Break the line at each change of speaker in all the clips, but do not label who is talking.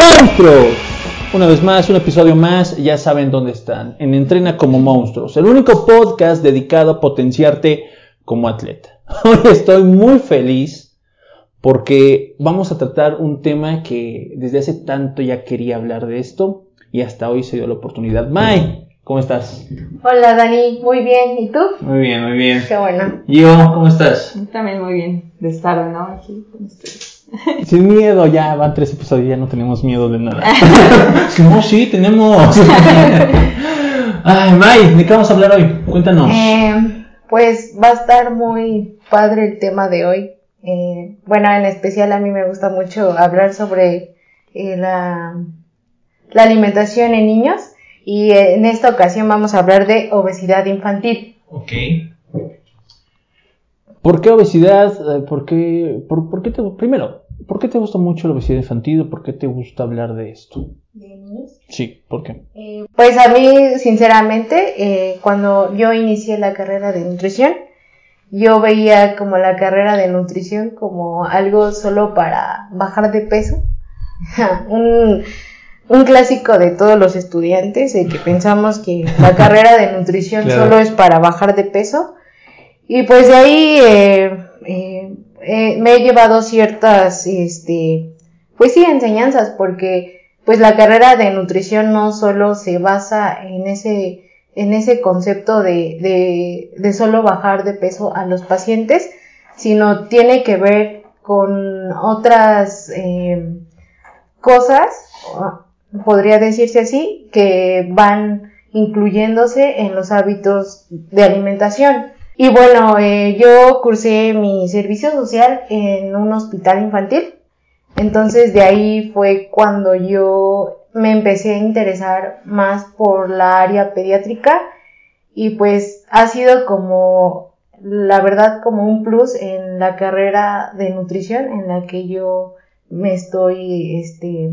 monstruos. Una vez más, un episodio más, ya saben dónde están, en Entrena como Monstruos, el único podcast dedicado a potenciarte como atleta. Hoy estoy muy feliz porque vamos a tratar un tema que desde hace tanto ya quería hablar de esto y hasta hoy se dio la oportunidad. Mai, ¿cómo estás?
Hola Dani, muy bien, ¿y tú?
Muy bien, muy bien.
Qué bueno.
Yo, ¿cómo estás?
También muy bien de estar ¿no? aquí con ustedes.
Sin miedo, ya van tres episodios, ya no tenemos miedo de nada. no, sí, tenemos. Ay, May, ¿de qué vamos a hablar hoy? Cuéntanos.
Eh, pues va a estar muy padre el tema de hoy. Eh, bueno, en especial a mí me gusta mucho hablar sobre eh, la, la alimentación en niños y en esta ocasión vamos a hablar de obesidad infantil.
Ok. ¿Por qué obesidad? Eh, ¿Por qué, por, por qué te, primero, ¿por qué te gusta mucho la obesidad infantil? ¿Por qué te gusta hablar de esto?
¿De niños?
Sí, ¿por qué?
Eh, pues a mí, sinceramente, eh, cuando yo inicié la carrera de nutrición, yo veía como la carrera de nutrición como algo solo para bajar de peso. un, un clásico de todos los estudiantes, de que pensamos que la carrera de nutrición
Claro.
solo es para bajar de peso. Y pues de ahí eh, eh, me he llevado ciertas, este, pues sí, enseñanzas, porque pues la carrera de nutrición no solo se basa en ese, en ese concepto de, de, de solo bajar de peso a los pacientes, sino tiene que ver con otras eh, cosas, podría decirse así, que van incluyéndose en los hábitos de alimentación. Y bueno, eh, yo cursé mi servicio social en un hospital infantil. Entonces de ahí fue cuando yo me empecé a interesar más por la área pediátrica y pues ha sido como la verdad como un plus en la carrera de nutrición en la que yo me estoy este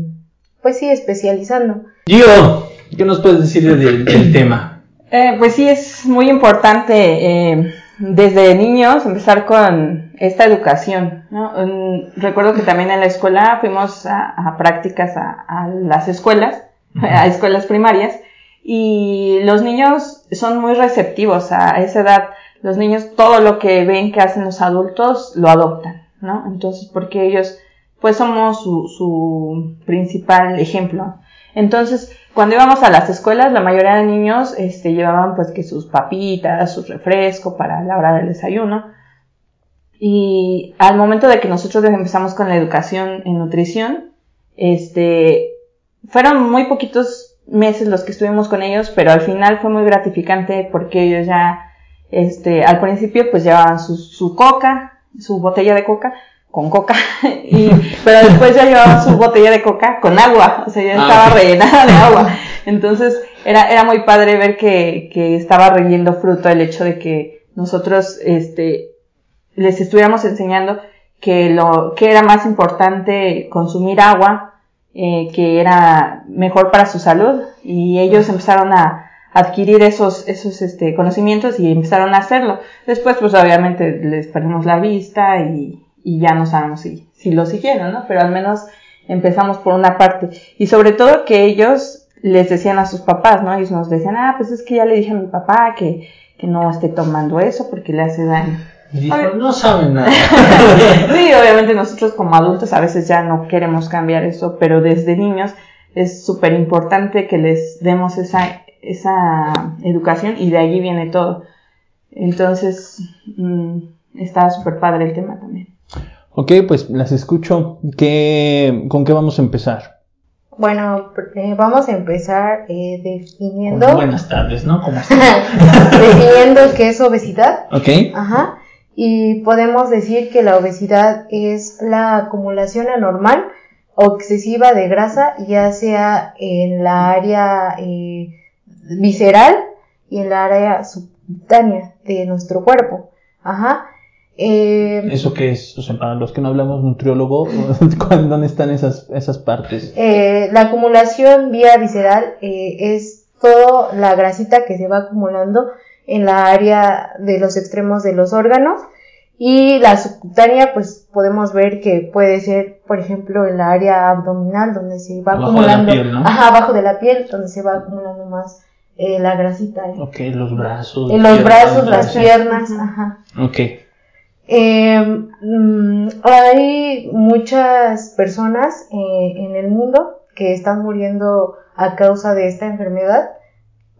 pues sí especializando.
Gio, ¿qué nos puedes decir del, del tema?
Eh, pues sí, es muy importante eh, desde niños empezar con esta educación. ¿no? Recuerdo que también en la escuela fuimos a, a prácticas a, a las escuelas, a escuelas primarias, y los niños son muy receptivos a esa edad. Los niños todo lo que ven que hacen los adultos lo adoptan, ¿no? Entonces, porque ellos pues somos su, su principal ejemplo. Entonces, cuando íbamos a las escuelas, la mayoría de niños este, llevaban pues que sus papitas, su refresco para la hora del desayuno. Y al momento de que nosotros empezamos con la educación en nutrición, este, fueron muy poquitos meses los que estuvimos con ellos, pero al final fue muy gratificante porque ellos ya, este, al principio pues llevaban su, su coca, su botella de coca, con coca, y, pero después ya llevaba su botella de coca con agua, o sea, ya
Ah,
estaba rellenada de agua. Entonces, era, era muy padre ver que, que estaba rindiendo fruto el hecho de que nosotros, este, les estuviéramos enseñando que lo, que era más importante consumir agua, eh, que era mejor para su salud, y ellos empezaron a, adquirir esos, esos este, conocimientos y empezaron a hacerlo. Después, pues obviamente les perdimos la vista y, y ya no sabemos si, si lo siguieron, ¿no? Pero al menos empezamos por una parte. Y sobre todo que ellos les decían a sus papás, ¿no? Ellos nos decían, ah, pues es que ya le dije a mi papá que, que no esté tomando eso porque le hace daño.
Dijo, no saben nada.
sí, obviamente nosotros como adultos a veces ya no queremos cambiar eso, pero desde niños es súper importante que les demos esa, esa educación y de allí viene todo. Entonces, mm, está súper padre el tema también.
Ok, pues las escucho. ¿Qué, ¿Con qué vamos a empezar?
Bueno, eh, vamos a empezar eh, definiendo
buenas tardes, ¿no? ¿Cómo
definiendo qué es obesidad.
Ok.
Ajá. Y podemos decir que la obesidad es la acumulación anormal o excesiva de grasa, ya sea en la área eh, visceral y en la área subcutánea de nuestro cuerpo. Ajá. Eh,
¿Eso qué es? O sea, para los que no hablamos nutriólogo, ¿dónde están esas, esas partes?
Eh, la acumulación vía visceral eh, es toda la grasita que se va acumulando en la área de los extremos de los órganos y la subcutánea pues podemos ver que puede ser, por ejemplo, el área abdominal donde se va
Abajo de la
acumulando,
piel, ¿no?
ajá, abajo de la piel, donde se va acumulando más eh, la grasita.
Ok, los brazos.
En los
piernas,
brazos, las piernas, ajá.
Ok.
Eh, mm, hay muchas personas eh, en el mundo que están muriendo a causa de esta enfermedad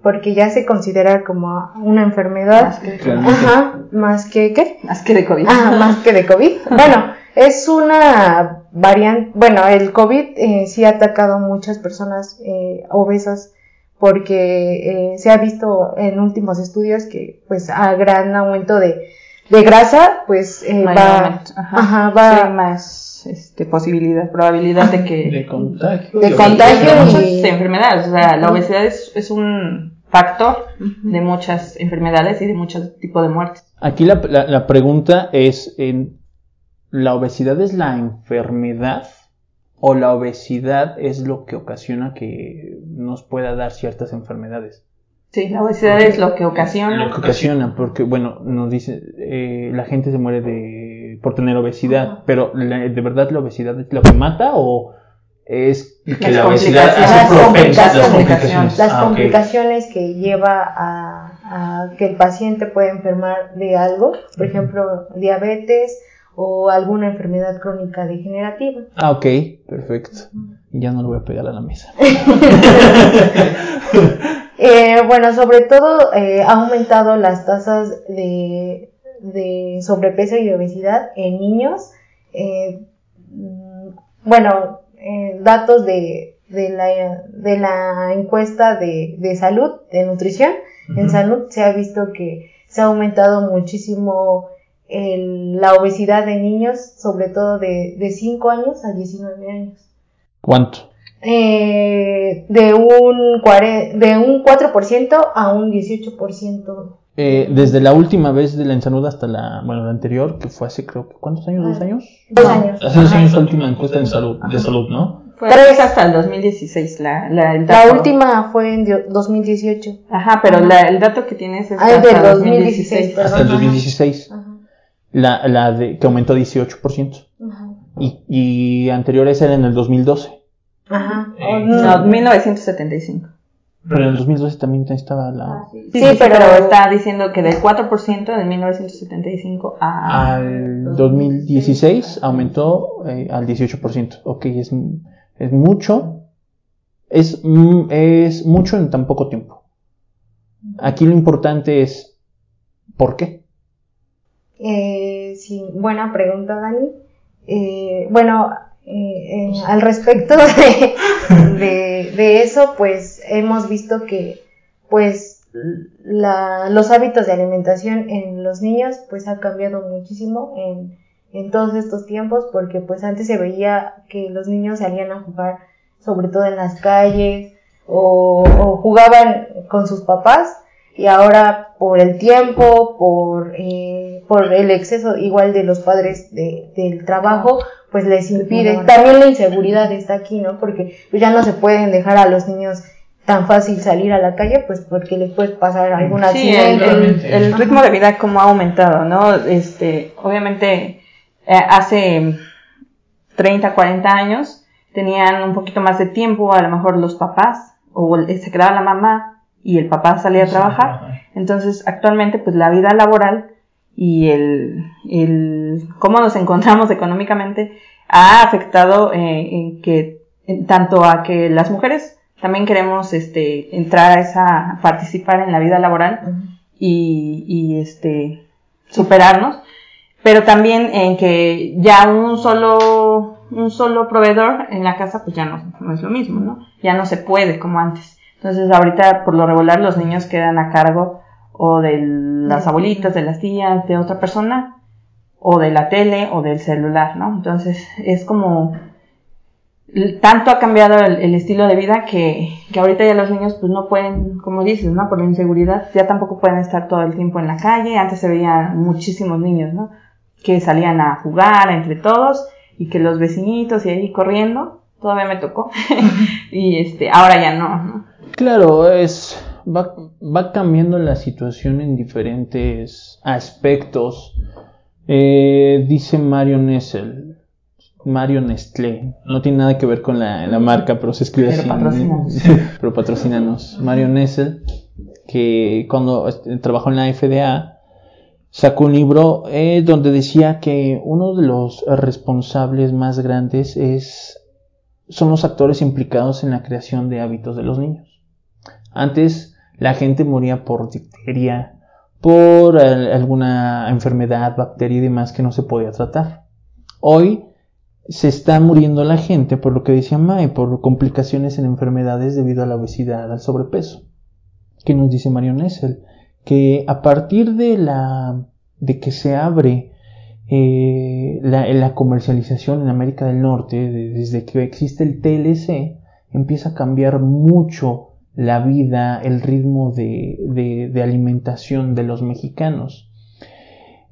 porque ya se considera como una enfermedad
Más que,
ajá, más que ¿qué?
más que de COVID.
Ah, más que de COVID. Bueno, es una variante, bueno, el COVID eh, sí ha atacado a muchas personas eh, obesas porque eh, se ha visto en últimos estudios que pues a gran aumento de, de grasa pues eh,
Mayor
va.
Ajá.
ajá, va
más este, posibilidad, probabilidad de que
De contagio.
De contagio
de muchas
y-
enfermedades. O sea, la obesidad es, es un factor de muchas enfermedades y de muchos tipos de muertes.
Aquí la, la- la pregunta es, en, ¿la obesidad es la enfermedad o la obesidad es lo que ocasiona que nos pueda dar ciertas enfermedades?
Sí, la obesidad es lo que ocasiona.
Lo que ocasiona, porque bueno, nos dice, eh, la gente se muere de por tener obesidad, pero la- ¿de verdad la obesidad es lo que mata o es que
Las
la obesidad
complicaciones.
hace
Las
propensa las
complicaciones.
complicaciones?
las
Ah,
complicaciones que lleva a, a que el paciente pueda enfermar de algo, por ejemplo, diabetes o alguna enfermedad crónica degenerativa.
Ah, ok, perfecto. Ya no lo voy a pegar a la mesa.
Eh, bueno, sobre todo eh, ha aumentado las tasas de, de sobrepeso y obesidad en niños. Eh, mm, bueno, eh, datos de, de, la, de la encuesta de, de salud, de nutrición, en salud se ha visto que se ha aumentado muchísimo el- la obesidad de niños, sobre todo de, de 5 años a 19 años.
¿Cuánto?
Eh, de un cuare- de un 4% a un 18%.
Eh, desde la última vez de la Ensanud hasta la, bueno, la anterior, que fue hace creo que, ¿cuántos años? ¿Dos años?
Dos años.
Hace dos años la última encuesta en salud, de salud, ¿no?
Fue
Tres.
hasta el 2016 la, la, el
La
dato.
última fue en dio- 2018.
Ajá, pero la- el dato que tienes es
Ah,
hasta
del
2016.
2016, perdón.
Hasta el
Ajá.
2016.
Ajá,
La, la de, que aumentó 18%.
ajá.
Y, y anteriores era en el 2012.
Ajá.
Eh,
No, 1975.
Pero en el 2012 también estaba la...
Sí,
Sí,
sí,
pero-
pero, está diciendo que del 4% de 1975 a...
Al 2016 aumentó eh, al 18%. Ok, es, es mucho. Es, mm, es mucho en tan poco tiempo. Aquí lo importante es, ¿por qué?
Eh, sí, buena pregunta, Dani. Eh, bueno, eh, eh, al respecto de, eso, pues hemos visto que, pues, la, los hábitos de alimentación en los niños, pues, cambiado muchísimo en, todos estos tiempos, porque, pues, antes se veía que los niños salían a jugar, sobre todo en las calles, o jugaban con sus papás, y ahora por el tiempo, por, eh, por el exceso igual de los padres de, del trabajo, pues les impide. También la inseguridad está aquí, ¿no? Porque pues, ya no se pueden dejar a los niños tan fácil salir a la calle, pues porque les puede pasar algún
Sí, el,
accidente.
el- el ritmo de vida como ha aumentado, ¿no? Este, obviamente, eh, hace 30, 40 años tenían un poquito más de tiempo, a lo mejor los papás, o se quedaba la mamá y el papá salía a trabajar. Entonces, actualmente, pues la vida laboral y el, el cómo nos encontramos económicamente ha afectado eh, en que en tanto a que las mujeres también queremos este entrar a esa a participar en la vida laboral y, y este superarnos. Pero también en que ya un solo un solo proveedor en la casa pues ya no, no es lo mismo no ya no se puede como antes entonces ahorita por lo regular los niños quedan a cargo o de las abuelitas de las tías de otra persona o de la tele o del celular no entonces es como tanto ha cambiado el, el estilo de vida que, que ahorita ya los niños pues no pueden, como dices, ¿no? Por la inseguridad, ya tampoco pueden estar todo el tiempo en la calle. Antes se veían muchísimos niños, ¿no? Que salían a jugar entre todos y que los vecinitos y ahí corriendo, todavía me tocó. y este, ahora ya no, ¿no?
Claro, es va, va cambiando la situación en diferentes aspectos. Eh, dice Mario Nessel. Mario Nestlé. No tiene nada que ver con la, la marca, pero se escribe
Pero
así. pero patrocínanos. Mario Nessel, que cuando trabajó en la FDA, sacó un libro eh, donde decía que uno de los responsables más grandes es, son los actores implicados en la creación de hábitos de los niños. Antes la gente moría por difteria, por alguna enfermedad, bacteria y demás que no se podía tratar. Hoy se está muriendo la gente por lo que decía Mae, por complicaciones en enfermedades debido a la obesidad, al sobrepeso. ¿Qué nos dice Mario Nessel? Que a partir de la de que se abre eh, la, la comercialización en América del Norte, de- desde que existe el TLC, empieza a cambiar mucho la vida, el ritmo de, de- alimentación de los mexicanos.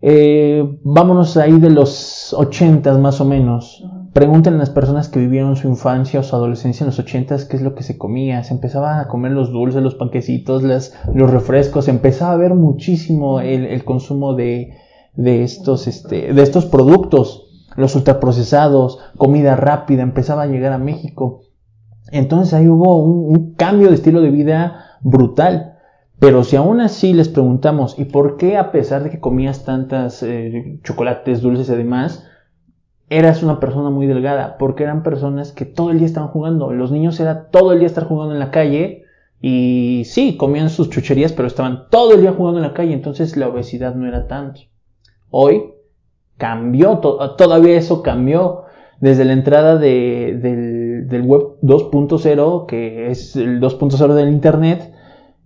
Eh, vámonos ahí de los 80 más o menos. Pregúntenle a las personas que vivieron su infancia o su adolescencia en los 80 qué es lo que se comía. Se empezaba a comer los dulces, los panquecitos, las, los refrescos. Empezaba a ver muchísimo el, el consumo de, de estos, este, de estos productos, los ultraprocesados, comida rápida, empezaba a llegar a México. Entonces ahí hubo un, cambio de estilo de vida brutal. Pero si aún así les preguntamos, ¿y por qué a pesar de que comías tantas eh, chocolates, dulces y demás, eras una persona muy delgada? Porque eran personas que todo el día estaban jugando. Los niños era todo el día estar jugando en la calle y sí, comían sus chucherías, pero estaban todo el día jugando en la calle, entonces la obesidad no era tanto. Hoy cambió, to- todavía eso cambió desde la entrada de- del, del web 2.0, que es el 2.0 del Internet,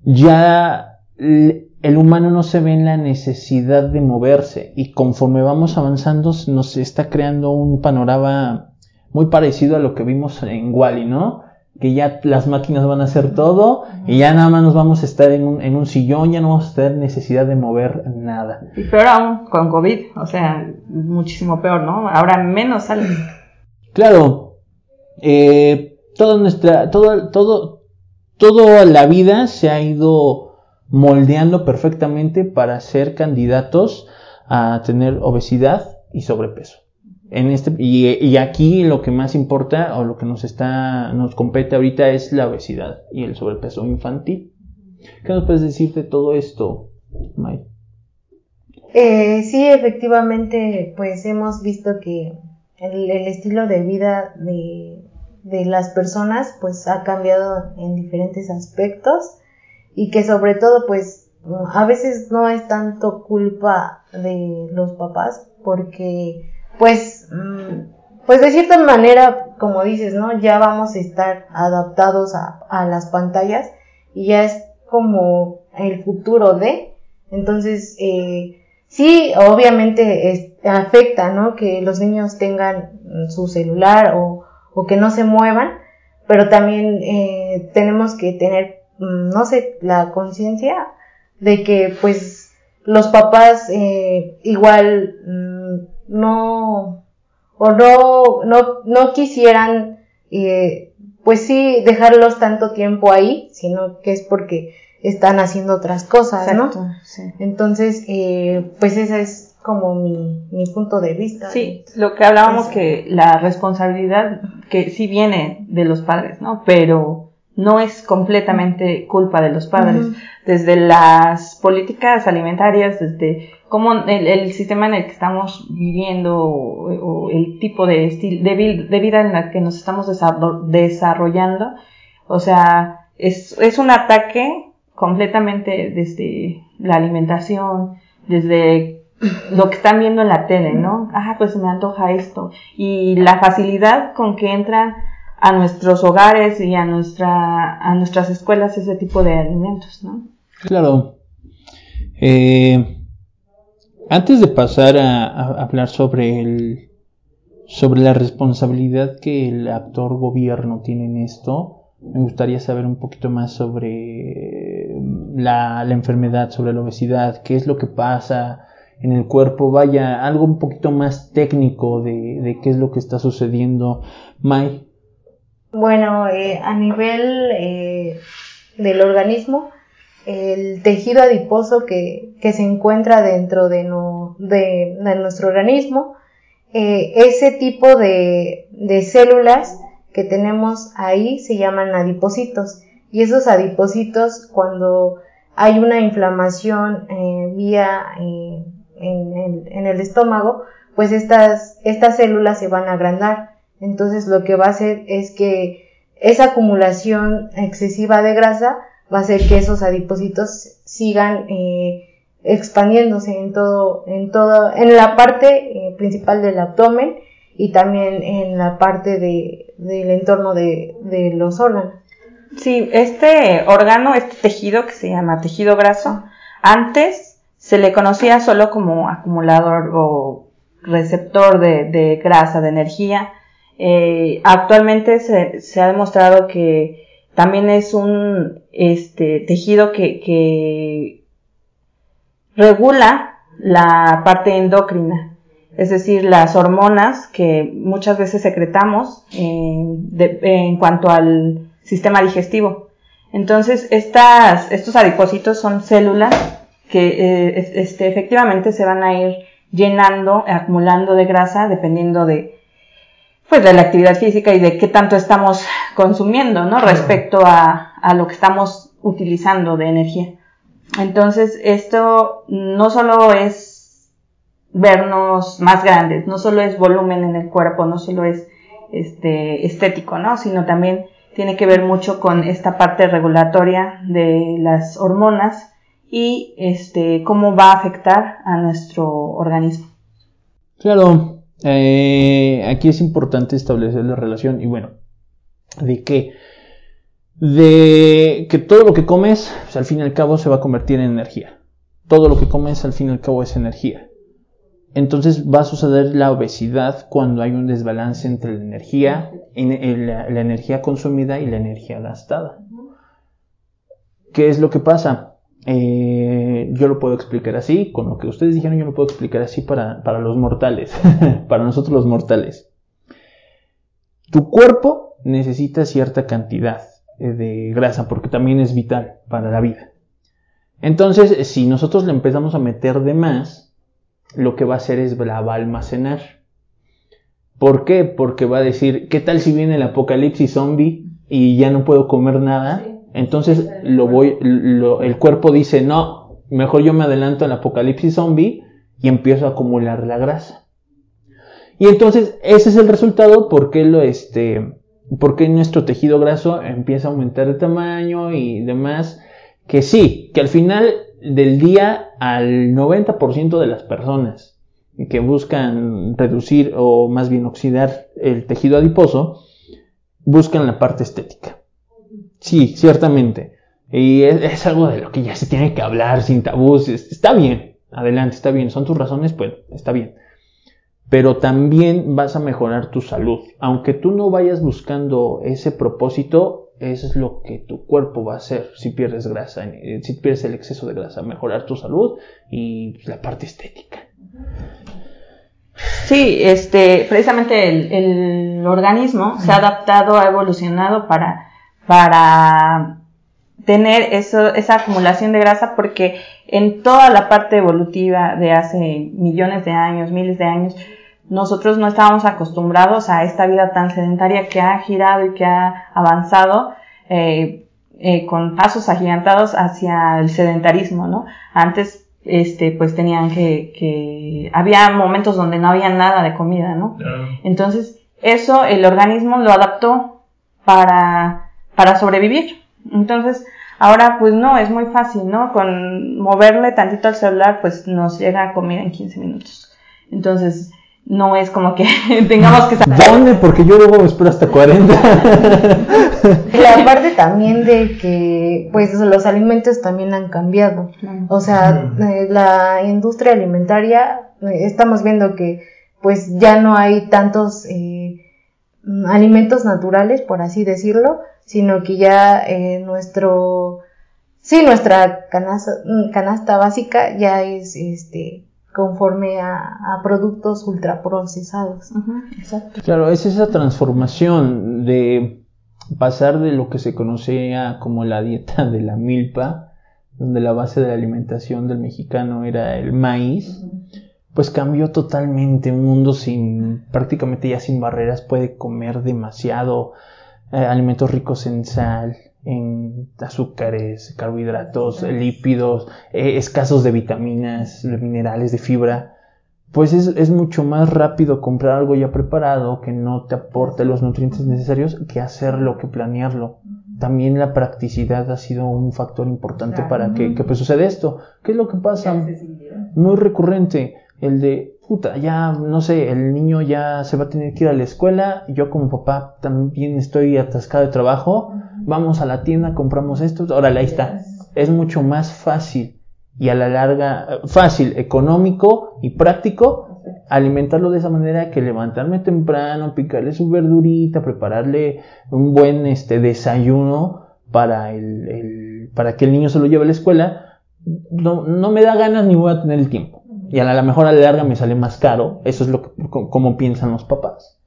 ya el humano no se ve en la necesidad de moverse y conforme vamos avanzando nos está creando un panorama muy parecido a lo que vimos en Wally, ¿no? Que ya las máquinas van a hacer todo y ya nada más nos vamos a estar en un, en un sillón, ya no vamos a tener necesidad de mover nada.
Y peor aún con COVID, o sea, muchísimo peor, ¿no? Ahora menos sales.
Claro, eh, toda nuestra, todo, todo, toda la vida se ha ido moldeando perfectamente para ser candidatos a tener obesidad y sobrepeso. En este, y, aquí lo que más importa o lo que nos está, nos compete ahorita es la obesidad y el sobrepeso infantil. ¿Qué nos puedes decir de todo esto, May?
Eh, sí, efectivamente, pues hemos visto que el estilo de vida de, de las personas pues ha cambiado en diferentes aspectos y que sobre todo pues a veces no es tanto culpa de los papás porque pues mm, pues de cierta manera como dices no ya vamos a estar adaptados a, a las pantallas y ya es como el futuro de entonces eh, Sí, obviamente afecta, ¿no? Que los niños tengan su celular o, o que no se muevan, pero también eh, tenemos que tener, mm, no sé, la conciencia de que pues los papás eh, igual mm, no o no, no, no quisieran eh, pues sí dejarlos tanto tiempo ahí, sino que es porque están haciendo otras cosas, ¿no?
Exacto, sí.
Entonces, eh, pues ese es como mi, mi punto de vista.
Sí, lo que hablábamos
Eso.
que la responsabilidad que sí viene de los padres, ¿no? Pero no es completamente culpa de los padres. Desde las políticas alimentarias, desde cómo el, el sistema en el que estamos viviendo o, o el tipo de, estil- de, vi- de vida en la que nos estamos desarro- desarrollando, o sea, es, es un ataque completamente desde la alimentación, desde lo que están viendo en la tele, ¿no? Ah, pues me antoja esto. Y la facilidad con que entran a nuestros hogares y a nuestra, a nuestras escuelas ese tipo de alimentos, ¿no?
Claro. Eh, antes de pasar a, a hablar sobre el sobre la responsabilidad que el actor gobierno tiene en esto, me gustaría saber un poquito más sobre la, la enfermedad, sobre la obesidad, qué es lo que pasa en el cuerpo, vaya, algo un poquito más técnico de, de qué es lo que está sucediendo. May,
Bueno, eh, a nivel eh, del organismo, el tejido adiposo que, que se encuentra dentro de, no- de, nuestro organismo, eh, ese tipo de, de células que tenemos ahí se llaman adipocitos. Y esos adipocitos, cuando hay una inflamación vía en, en, el estómago, pues estas, estas células se van a agrandar. Entonces lo que va a hacer es que esa acumulación excesiva de grasa va a hacer que esos adipocitos sigan eh, expandiéndose en todo, en todo, en la parte principal del abdomen y también en la parte de, del entorno de, de los órganos.
Sí, este órgano, este tejido que se llama tejido graso, antes se le conocía solo como acumulador o receptor de, grasa, de energía. Eh, actualmente se, ha demostrado que también es un este, tejido que, regula la parte endocrina, es decir, las hormonas que muchas veces secretamos en cuanto al sistema digestivo. Entonces, estas, estos adipocitos son células que eh, este, efectivamente se van a ir llenando, acumulando de grasa, dependiendo de, pues, de la actividad física y de qué tanto estamos consumiendo, ¿no? Respecto a, a lo que estamos utilizando de energía. Entonces, esto no solo es vernos más grandes, no solo es volumen en el cuerpo, no solo es este, estético, ¿no? Sino también tiene que ver mucho con esta parte regulatoria de las hormonas y este cómo va a afectar a nuestro organismo.
Claro, eh, aquí es importante establecer la relación y bueno, de que de que todo lo que comes, pues, al fin y al cabo se va a convertir en energía. Todo lo que comes al fin y al cabo es energía. Entonces va a suceder la obesidad cuando hay un desbalance entre la energía, la, energía consumida y la energía gastada. ¿Qué es lo que pasa? Eh, yo lo puedo explicar así, con lo que ustedes dijeron yo lo puedo explicar así para, para los mortales, para nosotros los mortales. Tu cuerpo necesita cierta cantidad eh, de grasa porque también es vital para la vida. Entonces, si nosotros le empezamos a meter de más, lo que va a hacer es la va a almacenar. ¿Por qué? Porque va a decir, ¿qué tal si viene el apocalipsis zombie y ya no puedo comer nada? Entonces lo voy, el cuerpo dice, no, mejor yo me adelanto al apocalipsis zombie y empiezo a acumular la grasa. Y entonces ese es el resultado porque lo este, porque nuestro tejido graso empieza a aumentar de tamaño y demás. Que sí, que al final del día al 90% de las personas que buscan reducir o más bien oxidar el tejido adiposo, buscan la parte estética. Sí, ciertamente. Y es, algo de lo que ya se tiene que hablar sin tabús. Está bien, adelante, está bien. Son tus razones, pues está bien. Pero también vas a mejorar tu salud. Aunque tú no vayas buscando ese propósito, eso es lo que tu cuerpo va a hacer si pierdes grasa, eh, si pierdes el exceso de grasa, mejorar tu salud y la parte estética.
Sí, este, precisamente el, organismo se ha adaptado, ha evolucionado para, para tener eso, esa acumulación de grasa porque en toda la parte evolutiva de hace millones de años, miles de años, nosotros no estábamos acostumbrados a esta vida tan sedentaria que ha girado y que ha avanzado eh, eh, con pasos agigantados hacia el sedentarismo, ¿no? Antes, este, pues tenían que, que, había momentos donde no había nada de comida, ¿no? Entonces, eso el organismo lo adaptó para, para sobrevivir. Entonces, ahora pues no, es muy fácil, ¿no? Con moverle tantito al celular, pues nos llega comida en 15 minutos. Entonces, no es como que tengamos que
saber. ¿Dónde? Porque yo luego me espero hasta 40.
La parte también de que, pues, los alimentos también han cambiado. O sea, eh, la industria alimentaria, eh, estamos viendo que, pues, ya no hay tantos eh, alimentos naturales, por así decirlo, sino que ya nuestro, sí, nuestra canasta, canasta básica ya es, este, conforme a, productos ultraprocesados.
exacto. Claro, es esa transformación de pasar de lo que se conocía como la dieta de la milpa, donde la base de la alimentación del mexicano era el maíz, pues cambió totalmente. Un mundo sin, prácticamente ya sin barreras, puede comer demasiado eh, alimentos ricos en sal, en azúcares, carbohidratos, lípidos, eh, escasos de vitaminas, de minerales, de fibra. Pues es, es, mucho más rápido comprar algo ya preparado que no te aporte los nutrientes necesarios que hacerlo, que planearlo. También la practicidad ha sido un factor importante para que, que pues suceda esto. ¿Qué es lo que pasa? Muy recurrente el de, puta, ya, no sé, el niño ya se va a tener que ir a la escuela, yo como papá también estoy atascado de trabajo, vamos a la tienda, compramos esto, órale, ahí está. Es mucho más fácil y a la larga, fácil, económico y práctico alimentarlo de esa manera que levantarme temprano, picarle su verdurita, prepararle un buen este desayuno para el, el para que el niño se lo lleve a la escuela, no, no me da ganas ni voy a tener el tiempo y a la mejor a la larga me sale más caro. Eso es lo que, como piensan los papás.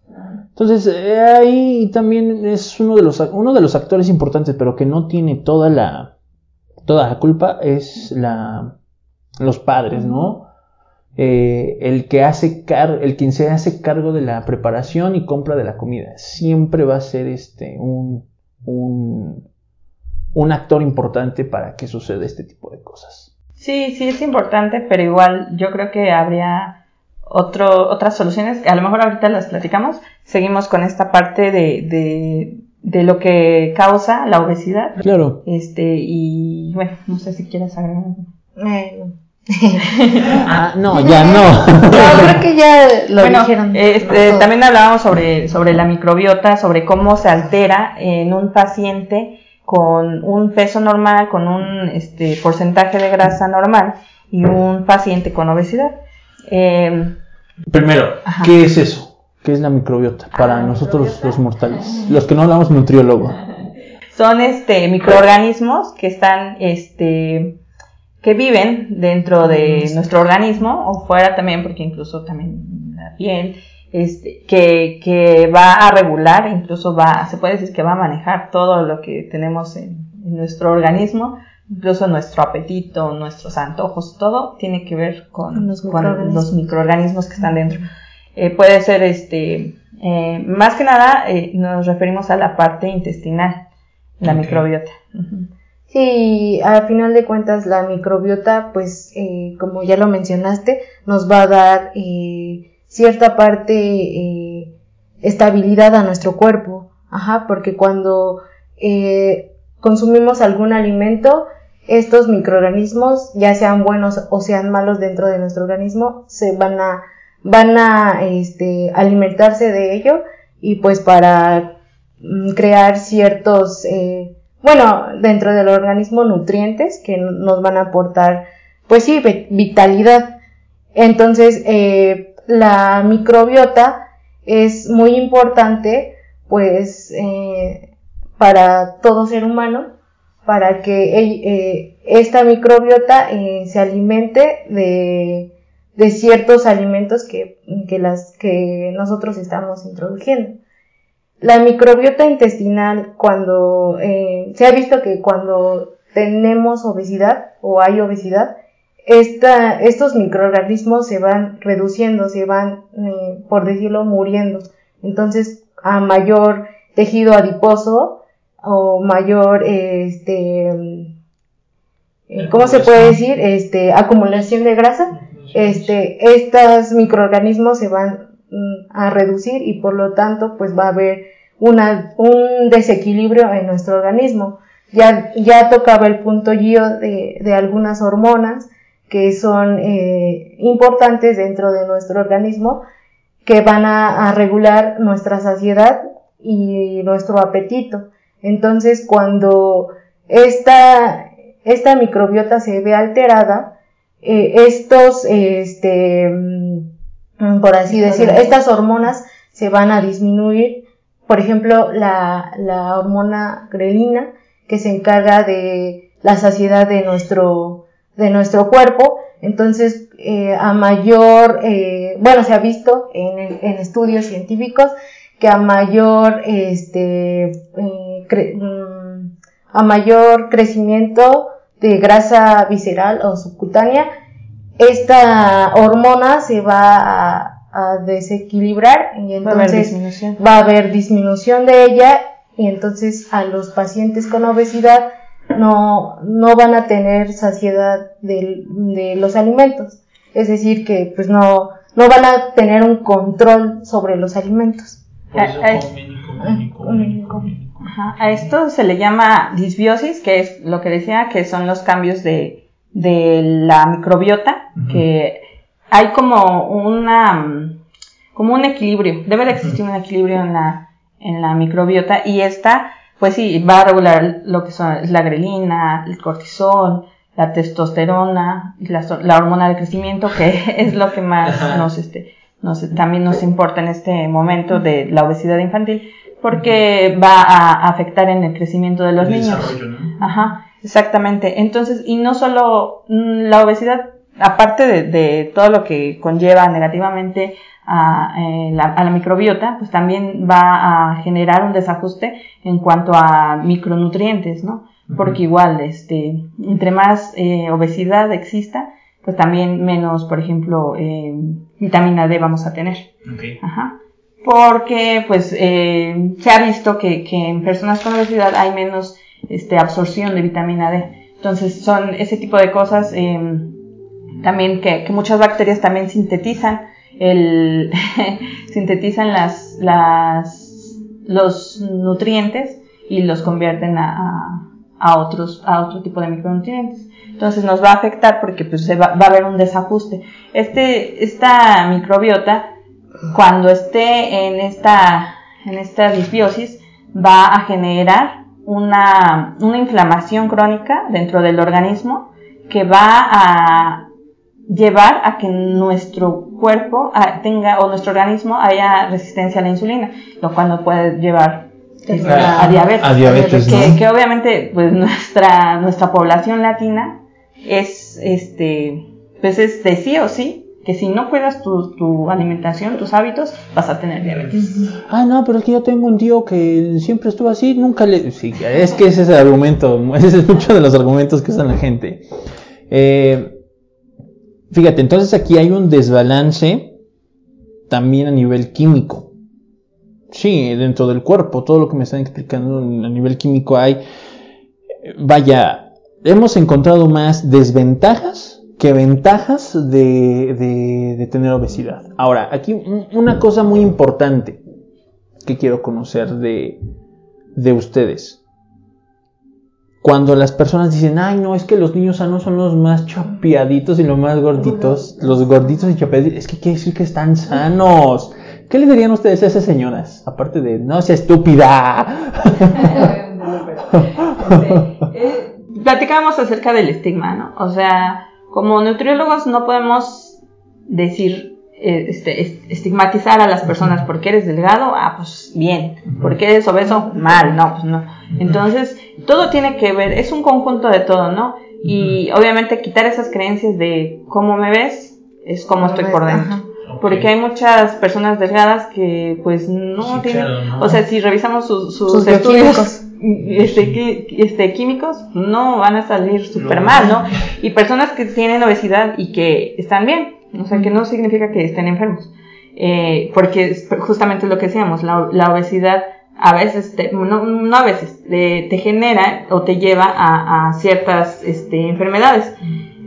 Entonces, eh, ahí también es uno de los, uno de los actores importantes, pero que no tiene toda la, toda la culpa, es la, los padres, ¿no? Eh, el que hace car el quien se hace cargo de la preparación y compra de la comida. Siempre va a ser este, un, un actor importante para que suceda este tipo de cosas.
Sí, sí es importante, pero igual yo creo que habría otro, otras soluciones, a lo mejor ahorita las platicamos. Seguimos con esta parte de, de, de lo que causa la obesidad.
Claro.
Este, y bueno, no sé si quieres agregar algo.
Eh,
ah, no, ya no.
no, creo que ya lo
bueno,
dijeron.
Este, también hablábamos sobre, sobre la microbiota, sobre cómo se altera en un paciente con un peso normal, con un este, porcentaje de grasa normal y un paciente con obesidad. Eh,
Primero, Ajá. ¿qué es eso? ¿Qué es la microbiota para ah, nosotros microbiota? los mortales? Los que no hablamos nutriólogo.
Son este microorganismos que están este que viven dentro de nuestro organismo o fuera también porque incluso también la piel este, que, que, va a regular, incluso va, se puede decir que va a manejar todo lo que tenemos en, en, nuestro organismo, incluso nuestro apetito, nuestros antojos, todo tiene que ver con los, con microorganismos. los microorganismos que están dentro. Eh, puede ser, este, eh, más que nada, eh, nos referimos a la parte intestinal, la okay. microbiota. Uh -huh.
Sí, al final de cuentas la microbiota, pues, eh, como ya lo mencionaste, nos va a dar eh, cierta parte eh, estabilidad a nuestro cuerpo, ajá, porque cuando eh, consumimos algún alimento, estos microorganismos, ya sean buenos o sean malos dentro de nuestro organismo, se van a van a este, alimentarse de ello y pues para mm, crear ciertos eh, bueno dentro del organismo nutrientes que nos van a aportar pues sí vitalidad. Entonces eh, la microbiota es muy importante pues eh, para todo ser humano para que eh, esta microbiota eh, se alimente de, de ciertos alimentos que, que, las, que nosotros estamos introduciendo. La microbiota intestinal, cuando se ha visto que cuando tenemos obesidad o hay obesidad, esta, estos microorganismos se van reduciendo, se van, eh, por decirlo, muriendo. Entonces, a mayor tejido adiposo o mayor, este, eh, ¿cómo se puede decir? Este, acumulación de grasa, este, estos microorganismos se van mm, a reducir y por lo tanto, pues va a haber una, un desequilibrio en nuestro organismo. Ya, ya tocaba el punto Gio de, de algunas hormonas que son eh, importantes dentro de nuestro organismo, que van a, a, regular nuestra saciedad y nuestro apetito. Entonces, cuando esta, esta microbiota se ve alterada, eh, estos, este, mm, por así decir, estas hormonas se van a disminuir. Por ejemplo, la, la hormona grelina, que se encarga de la saciedad de nuestro de nuestro cuerpo. Entonces, eh, a mayor, eh, bueno, se ha visto en, en, estudios científicos que a mayor, este, eh, mm, a mayor crecimiento de grasa visceral o subcutánea, esta hormona se va a, desequilibrar y entonces va a, haber disminución de ella y entonces a los pacientes con obesidad no, no van a tener saciedad de, de los alimentos. Es decir, que pues no, no van a tener un control sobre los alimentos.
A esto se le llama disbiosis, que es lo que decía, que son los cambios de, de la microbiota, que hay como una como un equilibrio, debe de existir un equilibrio en la, en la microbiota y esta, pues sí, va a regular lo que son la grelina, el cortisol, la testosterona, la, la hormona de crecimiento, que es lo que más nos, este, nos, también nos importa en este momento de la obesidad infantil, porque va a afectar en el crecimiento de los niños. Ajá, exactamente. Entonces, y no solo mm, la obesidad, aparte de, de todo lo que conlleva negativamente a, eh, la, a, la, microbiota, pues también va a generar un desajuste en cuanto a micronutrientes, ¿no? Porque igual, este, entre más eh, obesidad exista, pues también menos, por ejemplo, eh, vitamina D vamos a tener. Okay. Ajá. Porque, pues, eh, se ha visto que, que en personas con obesidad hay menos este, absorción de vitamina D. Entonces, son ese tipo de cosas eh, también que, que muchas bacterias también sintetizan el, sintetizan las, las, los nutrientes y los convierten a, a, otros, a otro tipo de micronutrientes. Entonces nos va a afectar porque pues se va, va, a haber un desajuste. Este, esta microbiota, cuando esté en esta, en esta disbiosis, va a generar una, una inflamación crónica dentro del organismo que va a llevar a que nuestro cuerpo ah, tenga o nuestro organismo haya resistencia a la insulina, lo cual nos puede llevar este, a, diabetes. que, obviamente pues nuestra nuestra población latina es este pues es de sí o sí que si no cuidas tu, tu alimentación, tus hábitos, vas a tener diabetes.
Ah, no, pero es que yo tengo un tío que siempre estuvo así, nunca le... Sí, es que ese es el argumento, ese es mucho de los argumentos que usa la gente. Eh, Fíjate, entonces aquí hay un desbalance también a nivel químico. Sí, dentro del cuerpo, todo lo que me están explicando a nivel químico hay, vaya, hemos encontrado más desventajas que ventajas de, de, tener obesidad. Ahora, aquí una cosa muy importante que quiero conocer de, de ustedes cuando las personas dicen, ay, no, es que los niños sanos son los más chapeaditos y los más gorditos, los gorditos y chapeaditos, es que quiere decir que están sanos. ¿Qué le dirían ustedes a esas señoras? Aparte de, no sea estúpida.
Eh, platicábamos acerca del estigma, ¿no? O sea, como nutriólogos no podemos decir este, estigmatizar a las personas porque eres delgado, ah, pues bien, porque eres obeso, mal, no, pues no. Entonces, todo tiene que ver, es un conjunto de todo, ¿no? Y obviamente quitar esas creencias de cómo me ves es cómo estoy por dentro. Porque hay muchas personas delgadas que pues no tienen, o sea, si revisamos sus, estudios este, este, químicos, no van a salir súper mal, ¿no? Y personas que tienen obesidad y que están bien, o sea, que no significa que estén enfermos. Eh, porque justamente lo que decíamos, la, obesidad a veces, no, no, a veces, te genera o te lleva a, ciertas este, enfermedades.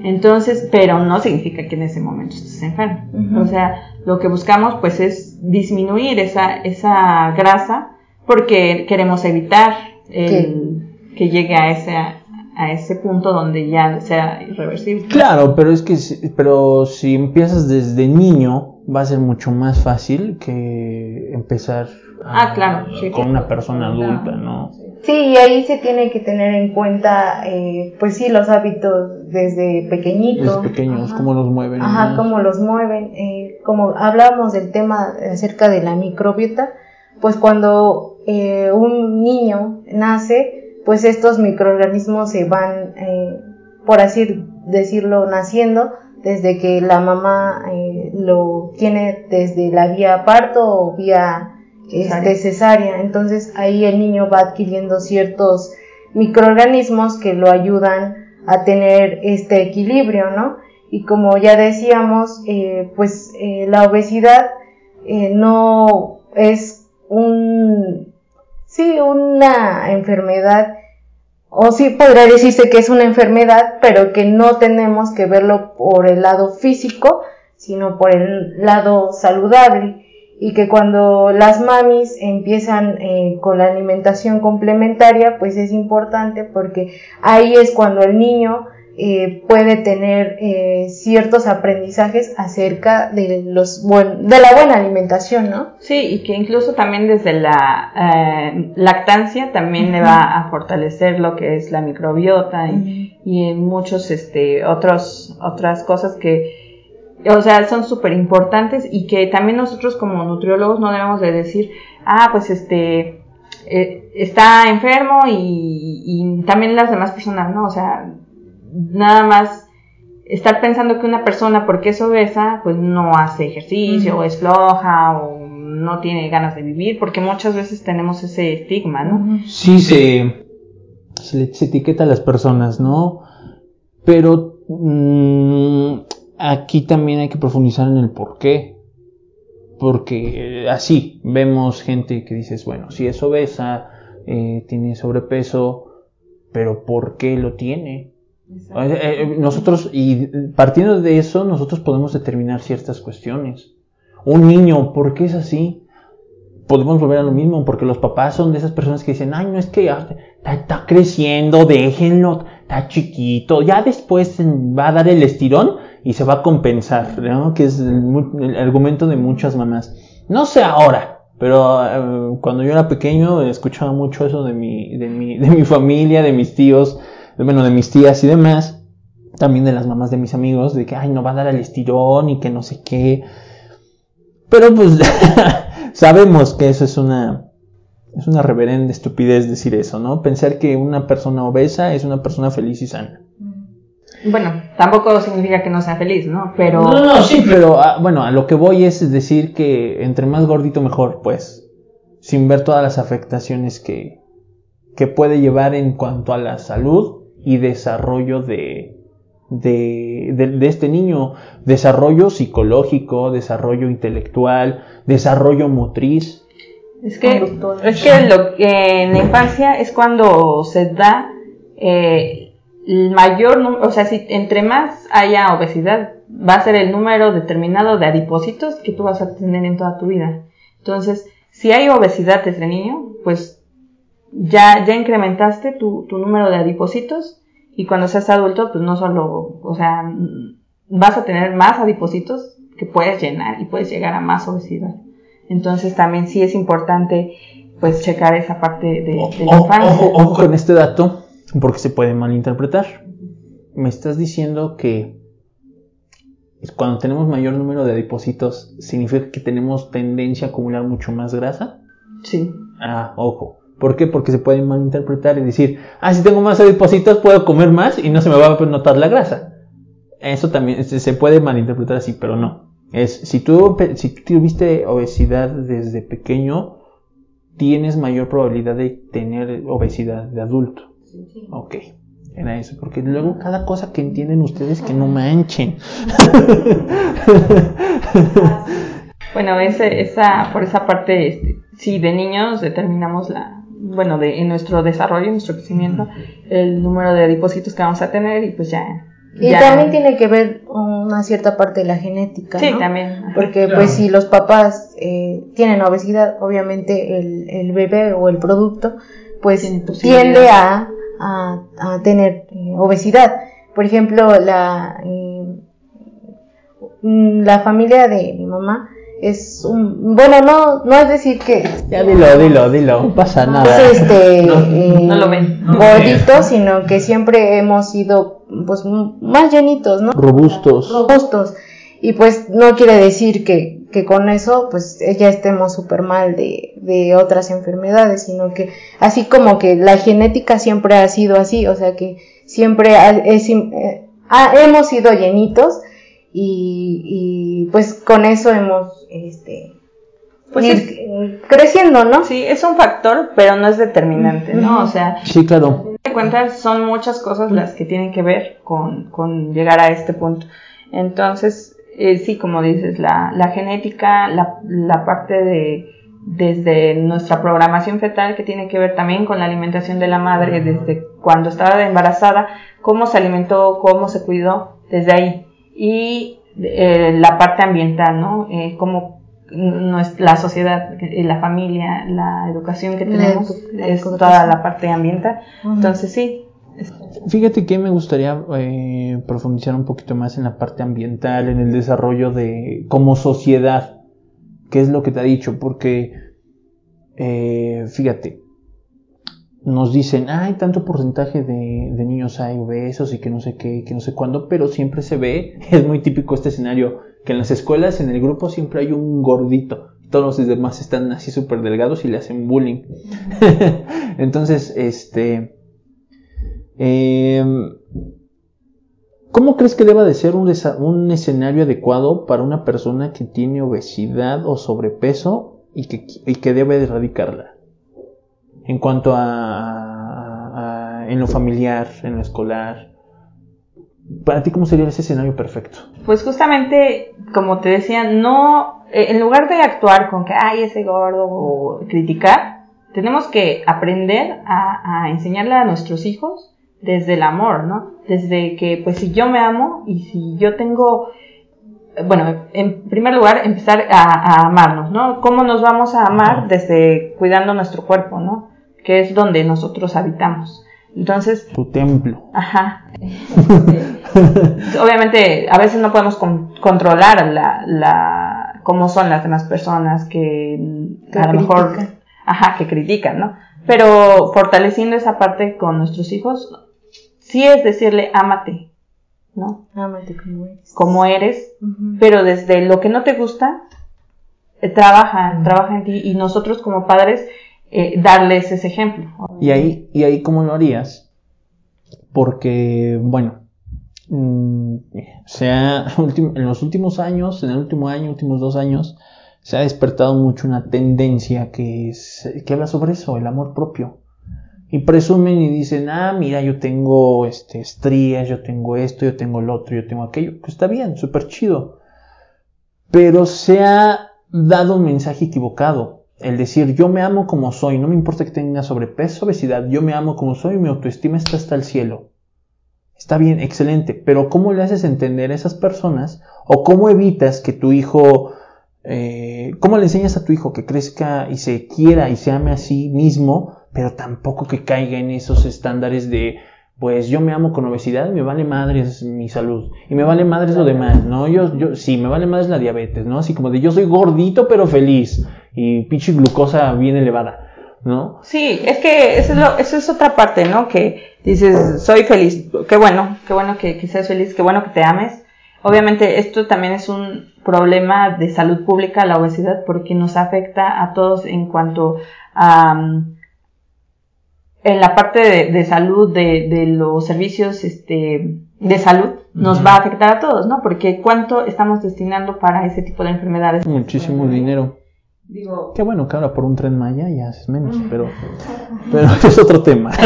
Entonces, pero no significa que en ese momento estés enfermo. O sea, lo que buscamos pues es disminuir esa, esa grasa porque queremos evitar el, que llegue a esa a ese punto donde ya sea irreversible.
Claro, pero es que pero si empiezas desde niño va a ser mucho más fácil que empezar
ah, claro,
con una persona adulta, ¿no?
Sí, y ahí se tiene que tener en cuenta, eh, pues sí, los hábitos desde pequeñitos.
Desde pequeños, cómo los mueven.
Ajá, cómo los mueven. Eh, como hablábamos del tema acerca de la microbiota, pues cuando eh, un niño nace, pues estos microorganismos se van, eh, por así decirlo, naciendo desde que la mamá eh, lo tiene desde la vía parto o vía este, cesárea. Entonces ahí el niño va adquiriendo ciertos microorganismos que lo ayudan a tener este equilibrio, ¿no? y como ya decíamos, eh, pues eh, la obesidad no es un, sí, una enfermedad, o sí podría decirse que es una enfermedad, pero que no tenemos que verlo por el lado físico, sino por el lado saludable. Y que cuando las mamis empiezan eh, con la alimentación complementaria, pues es importante porque ahí es cuando el niño eh, puede tener eh, ciertos aprendizajes acerca de los de la buena alimentación, ¿no?
Sí, y que incluso también desde la eh, lactancia también le va a fortalecer lo que es la microbiota y, y muchos este otros otras cosas que o sea, son súper importantes y que también nosotros como nutriólogos no debemos de decir, ah, pues este, eh, está enfermo y, y, también las demás personas, ¿no? O sea, nada más estar pensando que una persona porque es obesa, pues no hace ejercicio o es floja o no tiene ganas de vivir, porque muchas veces tenemos ese estigma, ¿no?
Sí, se, se, se etiqueta a las personas, ¿no? Pero mmm, aquí también hay que profundizar en el por qué. Porque eh, así vemos gente que dices, bueno, si es obesa, eh, tiene sobrepeso, pero ¿por qué lo tiene? Eh, eh, nosotros, y partiendo de eso, nosotros podemos determinar ciertas cuestiones. Un niño, ¿por qué es así? Podemos volver a lo mismo, porque los papás son de esas personas que dicen, ay, no es que ya está, creciendo, déjenlo, está chiquito, ya después va a dar el estirón y se va a compensar. Que es el, el argumento de muchas mamás. No sé ahora, pero eh, cuando yo era pequeño escuchaba mucho eso de mi, de mi, de mi familia, de mis tíos, bueno, de mis tías y demás, también de las mamás de mis amigos, de que, ay, no va a dar el estirón y que no sé qué. Pero pues sabemos que eso es una, es una reverenda estupidez decir eso, ¿no? Pensar que una persona obesa es una persona feliz y sana.
Bueno, tampoco significa que no sea feliz, ¿no? Pero...
No, no, sí, pero a, bueno, a lo que voy es decir que entre más gordito mejor, pues, sin ver todas las afectaciones que, que puede llevar en cuanto a la salud y desarrollo de, de, de, de, este niño, desarrollo psicológico, desarrollo intelectual, desarrollo motriz.
Es que, es que lo que en la infancia es cuando se da eh, el mayor número, o sea, si entre más haya obesidad, va a ser el número determinado de adipocitos que tú vas a tener en toda tu vida. Entonces, si hay obesidad desde niño, pues ya, ya incrementaste tu, tu número de adipocitos y cuando seas adulto, pues no solo, o sea, vas a tener más adipocitos que puedes llenar y puedes llegar a más obesidad. Entonces también sí es importante pues checar esa parte de, de la infancia.
Ojo, ojo con este dato, porque se puede malinterpretar. Me estás diciendo que cuando tenemos mayor número de adipocitos, ¿significa que tenemos tendencia a acumular mucho más grasa?
Sí.
Ah, ojo. ¿Por qué? Porque se puede malinterpretar y decir, ah, si tengo más adipocitos puedo comer más y no se me va a notar la grasa. Eso también se puede malinterpretar así, pero no. Es, si tú, si tú tuviste obesidad desde pequeño, tienes mayor probabilidad de tener obesidad de adulto.
Sí.
Ok. Era eso, porque luego cada cosa que entienden ustedes que no manchen.
bueno, ese, esa, por esa parte, este, sí, de niños determinamos la, bueno, de, en nuestro desarrollo, en nuestro crecimiento, el número de adipocitos que vamos a tener y pues ya.
Y
ya.
también tiene que ver una cierta parte de la genética,
Sí,
¿no?
también.
Porque
Claro.
pues si los papás eh, tienen obesidad, obviamente el, el bebé o el producto pues tiende a, a, a tener eh, obesidad. Por ejemplo, la, eh, la familia de mi mamá es un, bueno, no, no es decir que
ya dilo, dilo, dilo, no pasa nada.
es este
No,
eh,
no lo ven.
gordito, sino que siempre hemos sido pues más llenitos, ¿no?
Robustos.
robustos. Y pues no quiere decir que, que con eso pues ya estemos súper mal de, de otras enfermedades, sino que así como que la genética siempre ha sido así, o sea que siempre ha- es, eh, ha- hemos sido llenitos y, y pues con eso hemos este,
Pues
ir
es-
eh, creciendo, ¿no?
Sí, es un factor, pero no es determinante, ¿no? O sea,
Sí, claro.
de cuentas son muchas cosas las que tienen que ver con, con llegar a este punto. Entonces, eh, sí, como dices, la, la genética, la, la parte de desde nuestra programación fetal que tiene que ver también con la alimentación de la madre desde cuando estaba embarazada, cómo se alimentó, cómo se cuidó desde ahí y eh, la parte ambiental, ¿no? Eh, cómo la sociedad, la familia, la educación que tenemos es toda la parte ambiental. Entonces sí.
Fíjate que me gustaría eh, profundizar un poquito más en la parte ambiental, en el desarrollo de como sociedad qué es lo que te ha dicho, porque eh, fíjate, nos dicen, hay tanto porcentaje de, de, niños hay obesos y que no sé qué, que no sé cuándo, pero siempre se ve, es muy típico este escenario, que en las escuelas, en el grupo siempre hay un gordito, todos los demás están así súper delgados y le hacen bullying. Entonces, este... Eh, ¿Cómo crees que deba de ser un, un, escenario adecuado para una persona que tiene obesidad o sobrepeso y que, y que debe de erradicarla? En cuanto a, a, en lo familiar, en lo escolar. Para ti, ¿cómo sería ese escenario perfecto?
Pues justamente, como te decía, no, eh, en lugar de actuar con que, ay, ese gordo o criticar, tenemos que aprender a, a enseñarle a nuestros hijos desde el amor, ¿no? Desde que, pues si yo me amo y si yo tengo, bueno, en primer lugar, empezar a, amarnos, ¿no? ¿Cómo nos vamos a amar? Desde cuidando nuestro cuerpo, ¿no? Que es donde nosotros habitamos. Entonces...
Tu templo.
Ajá. Obviamente, a veces no podemos controlar la, la, cómo son las demás personas que, a lo mejor... Ajá, que critican, ¿no? Pero fortaleciendo esa parte con nuestros hijos, sí es decirle, ámate, ¿no?
Ámate como eres.
Como eres, pero desde lo que no te gusta, eh, trabaja, trabaja en ti y nosotros como padres eh, darles ese ejemplo.
Y ahí, y ahí cómo lo harías? Porque, bueno, mm, sea, en los últimos años, en el último año, últimos dos años, se ha despertado mucho una tendencia que, que habla sobre eso, el amor propio y presumen y dicen, ah, mira, yo tengo este, estrías, yo tengo esto, yo tengo el otro, yo tengo aquello, que está bien, súper chido. Pero se ha dado un mensaje equivocado. El decir, yo me amo como soy, no me importa que tenga sobrepeso, obesidad, yo me amo como soy, mi autoestima está hasta el cielo. Está bien, excelente, pero ¿cómo le haces entender a esas personas? ¿O cómo evitas que tu hijo, eh, cómo le enseñas a tu hijo que crezca y se quiera y se ame a sí mismo pero tampoco que caiga en esos estándares de, pues yo me amo con obesidad, me vale madres mi salud, y me vale madres lo demás, ¿no? Yo, yo, sí, me vale madres la diabetes, ¿no? Así como de yo soy gordito pero feliz, y pinche glucosa bien elevada, ¿no?
Sí, es que eso es, lo, eso es otra parte, ¿no? Que dices, soy feliz, qué bueno, qué bueno que, que seas feliz, qué bueno que te ames. Obviamente esto también es un problema de salud pública, la obesidad, porque nos afecta a todos en cuanto a en la parte de, salud, de, los servicios este, de salud, nos va a afectar a todos, ¿no? Porque cuánto estamos destinando para ese tipo de enfermedades.
Muchísimo dinero. Digo, Qué bueno que ahora por un tren Maya ya es menos, pero, pero es otro tema.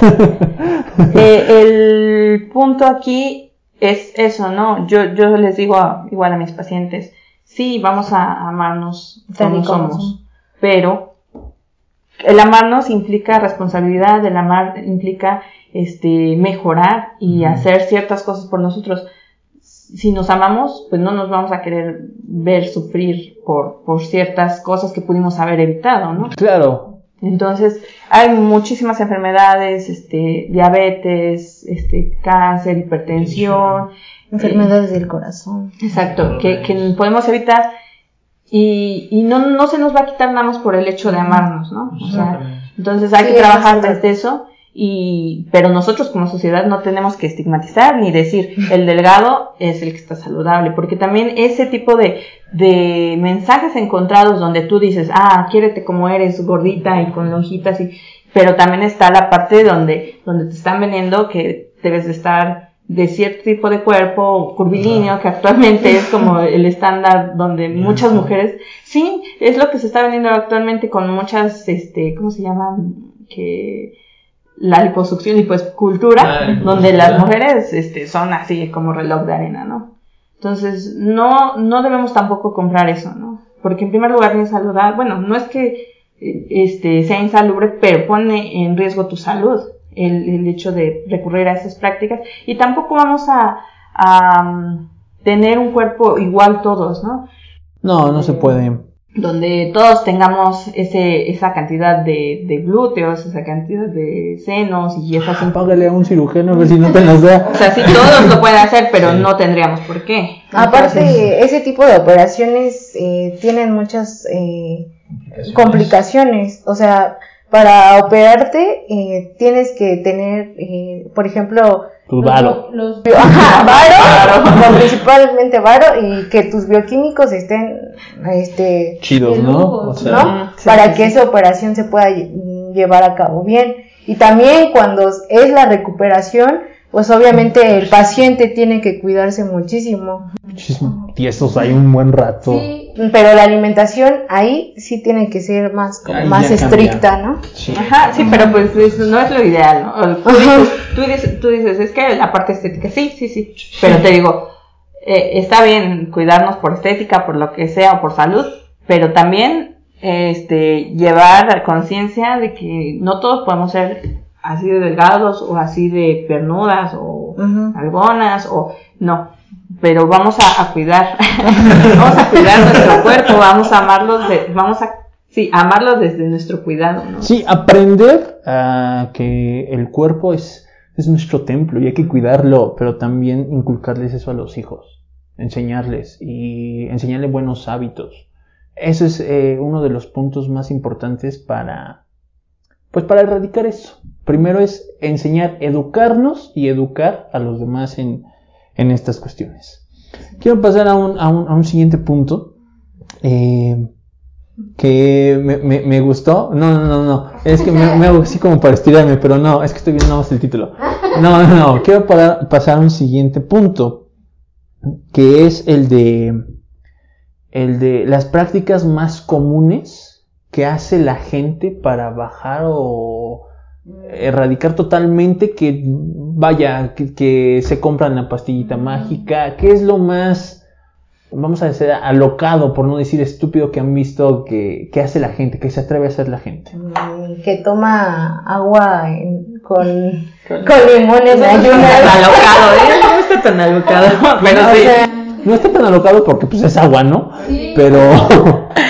Eh, el punto aquí es eso, ¿no? Yo, yo les digo igual a mis pacientes, sí, vamos a amarnos como somos, pero el amarnos implica responsabilidad, el amar implica este, mejorar y hacer ciertas cosas por nosotros. Si nos amamos, pues no nos vamos a querer ver sufrir por, por ciertas cosas que pudimos haber evitado, ¿no?
Claro.
Entonces, hay muchísimas enfermedades, este, diabetes, este, cáncer, hipertensión.
Enfermedades del corazón.
Exacto, que, que podemos evitar y, y no, no se nos va a quitar nada más por el hecho de amarnos, ¿no? O sea, entonces hay que trabajar desde eso y pero nosotros como sociedad no tenemos que estigmatizar ni decir el delgado es el que está saludable porque también ese tipo de, de mensajes encontrados donde tú dices ah quiérete como eres gordita y con lonjitas y pero también está la parte donde donde te están vendiendo que debes de estar de cierto tipo de cuerpo curvilíneo, que actualmente es como el estándar donde muchas mujeres, sí, es lo que se está vendiendo actualmente con muchas, este, ¿cómo se llama? Que la liposucción y pues cultura, donde las mujeres, este, son así como reloj de arena, ¿no? Entonces, no, no debemos tampoco comprar eso, ¿no? Porque en primer lugar es saludar, bueno, no es que este, sea insalubre, pero pone en riesgo tu salud el, el hecho de recurrir a esas prácticas. Y tampoco vamos a, a um, tener un cuerpo igual todos, ¿no?
No, no se puede
donde todos tengamos ese, esa cantidad de, de, glúteos, esa cantidad de senos y esas...
Ah, págale a un cirujano a ver si no te las da.
O sea, sí, todos lo pueden hacer, pero no tendríamos por qué.
Aparte, ese tipo de operaciones eh, tienen muchas eh, complicaciones. O sea, para operarte eh, tienes que tener, eh, por ejemplo,
tu varo.
Los, ajá, varo, principalmente varo y que tus bioquímicos estén este
chidos, ¿no?
¿no? Para que esa operación se pueda llevar a cabo bien. Y también cuando es la recuperación, pues obviamente el paciente tiene que cuidarse muchísimo.
Muchísimo. Y esos hay un buen rato.
Sí, pero la alimentación ahí sí tiene que ser más como más estricta, ¿no?
Sí. Ajá, sí, pero pues no es lo ideal, ¿no? Tú dices, tú dices, es que la parte estética, sí, sí, sí. Pero te digo, eh, está bien cuidarnos por estética, por lo que sea, o por salud, pero también este llevar conciencia de que no todos podemos ser así de delgados o así de pernudas o algonas o no, pero vamos a, cuidar, vamos a cuidar nuestro cuerpo, vamos a amarlos, vamos a Sí, amarlos desde nuestro cuidado, ¿no?
Sí, aprender a que el cuerpo es, es nuestro templo y hay que cuidarlo, pero también inculcarles eso a los hijos, enseñarles y enseñarles buenos hábitos. Ese es eh, uno de los puntos más importantes para, pues para erradicar eso. Primero es enseñar, educarnos y educar a los demás en, en estas cuestiones. Quiero pasar a un, a un, a un siguiente punto eh, que me, me, gustó. No, no, no, no. Es que me, hago así como para estirarme, pero no, es que estoy viendo más el título. No, no, no. Quiero pasar a un siguiente punto que es el de el de las prácticas más comunes que hace la gente para bajar o erradicar totalmente que vaya, que, se compran la pastillita mágica, ¿qué es lo más, vamos a decir, alocado, por no decir estúpido, que han visto que, hace la gente, que se atreve a hacer la gente?
Mm, que toma agua con, con, limones
no, está alocado, ¿eh? No está tan alocado, pero
no está tan alocado porque pues es agua, ¿no? Pero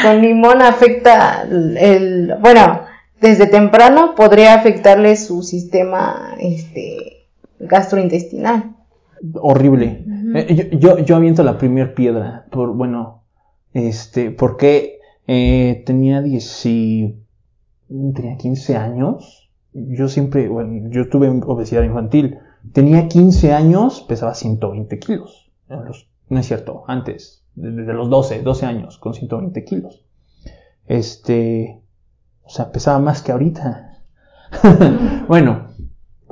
con limón afecta el bueno, desde temprano podría afectarle su sistema este, gastrointestinal.
Horrible. Eh, yo, yo, aviento la primera piedra, por, bueno, este, porque eh, tenía 10 tenía 15 años. Yo siempre, bueno, yo tuve obesidad infantil. Tenía 15 años, pesaba 120 kilos. no es cierto, antes, desde los 12, 12 años, con 120 kilos. Este, o sea, pesaba más que ahorita. bueno,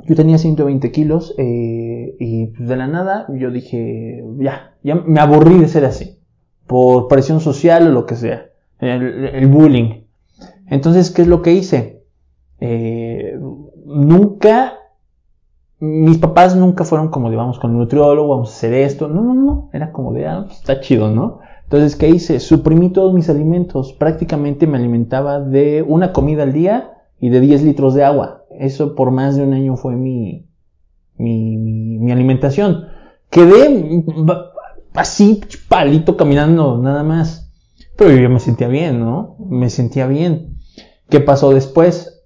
yo tenía 120 kilos eh, y de la nada yo dije, ya, ya me aburrí de ser así. Por presión social o lo que sea. El, bullying. Entonces, ¿qué es lo que hice? Eh, nunca, mis papás nunca fueron como de vamos con un nutriólogo, vamos a hacer esto. No, no, no. Era como de, ah, pues, está chido, ¿no? Entonces, ¿qué hice? Suprimí todos mis alimentos. Prácticamente me alimentaba de una comida al día y de 10 litros de agua. Eso por más de un año fue mi, mi, mi, alimentación. Quedé así, palito, caminando, nada más. Pero yo me sentía bien, ¿no? Me sentía bien. ¿Qué pasó después?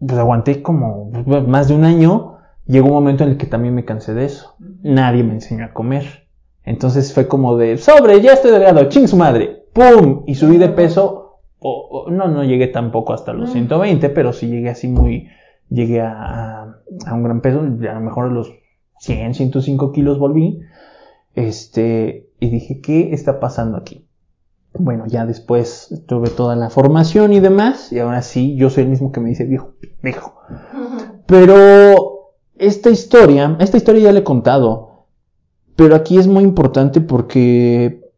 Pues aguanté como más de un año. Llegó un momento en el que también me cansé de eso. Nadie me enseñó a comer. Entonces fue como de, sobre, ya estoy delgado, ching su madre, ¡pum! Y subí de peso, o, no, no llegué tampoco hasta los 120, pero sí llegué así muy, llegué a, a, un gran peso, a lo mejor a los 100, 105 kilos volví, este, y dije, ¿qué está pasando aquí? Bueno, ya después tuve toda la formación y demás, y ahora sí, yo soy el mismo que me dice viejo, viejo. Pero esta historia, esta historia ya le he contado, pero aquí es muy importante porque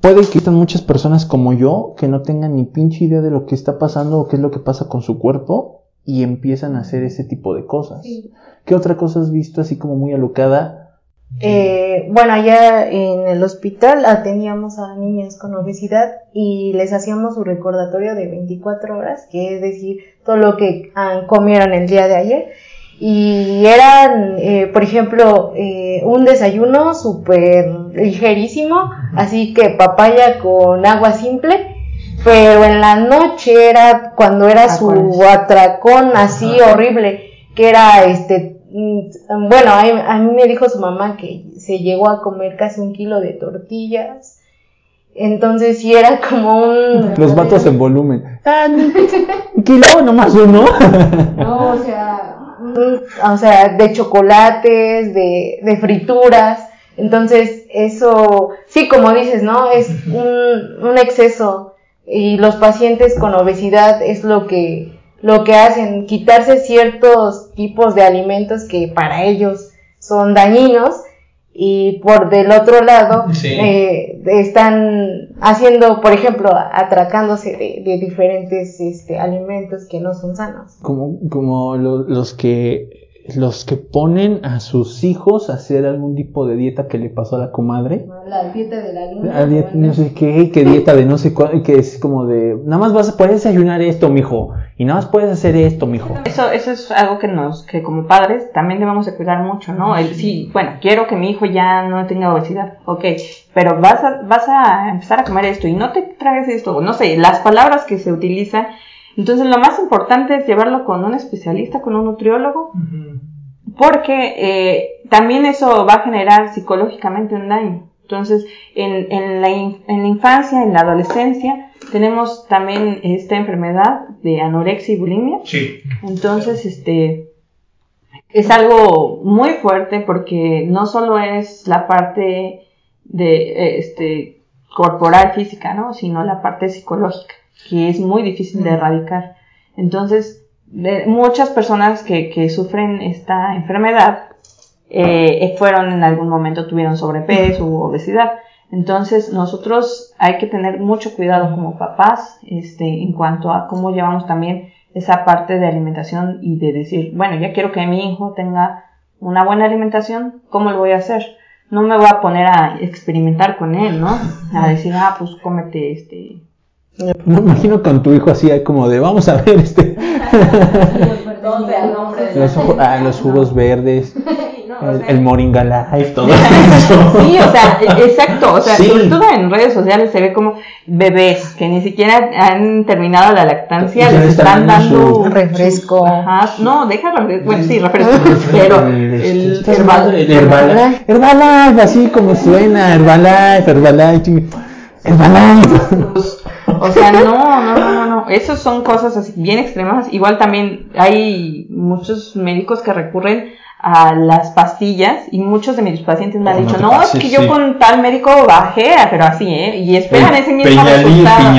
puede que estén muchas personas como yo que no tengan ni pinche idea de lo que está pasando o qué es lo que pasa con su cuerpo y empiezan a hacer ese tipo de cosas. ¿Qué otra cosa has visto así como muy alocada
Eh, bueno, allá en el hospital atendíamos a niñas con obesidad y les hacíamos su recordatorio de 24 horas, que es decir, todo lo que ah, comieron el día de ayer. Y eran, eh, por ejemplo, eh, un desayuno súper ligerísimo, así que papaya con agua simple, pero en la noche era cuando era su atracón así horrible, que era este, mm, bueno, a, mí me dijo su mamá que se llegó a comer casi un kilo de tortillas, entonces sí era como un...
Los vatos en volumen. Ah, un kilo, nomás uno.
No, o sea, o sea, de chocolates, de, de frituras. Entonces, eso, sí, como dices, ¿no? Es un, un exceso y los pacientes con obesidad es lo que lo que hacen quitarse ciertos tipos de alimentos que para ellos son dañinos y por del otro lado eh, están haciendo por ejemplo atracándose de, diferentes este, alimentos que no son sanos.
Como como los que los que ponen a sus hijos a hacer algún tipo de dieta que le pasó a la comadre.
La dieta de la luna.
La dieta, no sé qué, qué dieta de no sé cuál, que es como de, nada más vas a poder desayunar esto, mijo, y nada más puedes hacer esto, mijo.
Eso, eso es algo que nos, que como padres también debemos de cuidar mucho, ¿no? El, sí, bueno, quiero que mi hijo ya no tenga obesidad, ok, pero vas a, vas a empezar a comer esto y no te traes esto, no sé, las palabras que se utilizan entonces lo más importante es llevarlo con un especialista, con un nutriólogo, porque eh, también eso va a generar psicológicamente un daño. Entonces, en, en, la, en la infancia, en la adolescencia, tenemos también esta enfermedad de anorexia y bulimia.
Sí.
Entonces, este, es algo muy fuerte porque no solo es la parte de, este, corporal, física, ¿no? Sino la parte psicológica que es muy difícil de erradicar. Entonces, muchas personas que, que, sufren esta enfermedad eh, fueron en algún momento, tuvieron sobrepeso u obesidad. Entonces, nosotros hay que tener mucho cuidado como papás este, en cuanto a cómo llevamos también esa parte de alimentación y de decir, bueno, ya quiero que mi hijo tenga una buena alimentación, ¿cómo lo voy a hacer? No me voy a poner a experimentar con él, ¿no? A decir, ah, pues cómete este
me imagino con tu hijo así como de vamos a ver este los, ah, los jugos verdes el, Moringa Life, todo
eso. Sí, o sea, e, exacto, o sea, sobre todo en redes sociales se ve como bebés que ni siquiera han terminado la lactancia, les están dando
refresco.
Ajá, no, deja refresco, bueno, sí, refresco, pero el Herbalife.
Herbalife, Herbalife, así como suena, Herbalife, Herbalife, Herbalife.
O sea, no, no, no, no, Esas son cosas así bien extremas. Igual también hay muchos médicos que recurren a las pastillas y muchos de mis pacientes me han dicho, no, es que yo con tal médico bajé, pero así, ¿eh? Y esperan ese mismo resultado.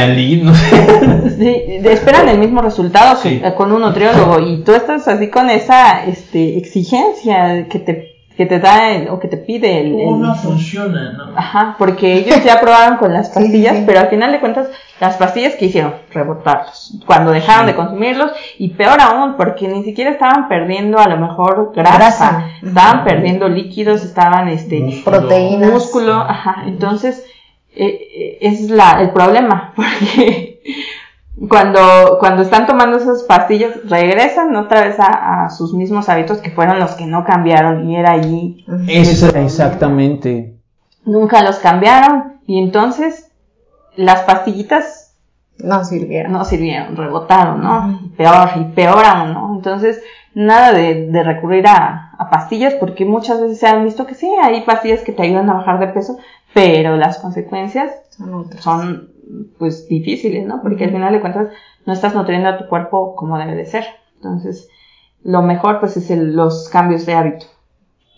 no sé. esperan el mismo resultado con un nutriólogo y tú estás así con esa este, exigencia que te que te da o que te pide el,
no funciona, ¿no?
Ajá, porque ellos ya probaron con las pastillas, pero al final de cuentas las pastillas que hicieron rebotarlos cuando dejaron de consumirlos y peor aún porque ni siquiera estaban perdiendo a lo mejor grasa, estaban perdiendo líquidos, estaban este
proteínas,
músculo, ajá, entonces eh, eh, es la el problema porque cuando, cuando están tomando esas pastillas, regresan otra vez a, sus mismos hábitos que fueron los que no cambiaron y era allí.
Eso, exactamente.
Nunca los cambiaron y entonces las pastillitas
no sirvieron.
No sirvieron, rebotaron, ¿no? Peor y peor aún, ¿no? Entonces, nada de, de recurrir a, a, pastillas porque muchas veces se han visto que sí, hay pastillas que te ayudan a bajar de peso, pero las consecuencias son, son pues difíciles, ¿no? Porque al final de cuentas no estás nutriendo a tu cuerpo como debe de ser. Entonces, lo mejor pues es los cambios de hábito.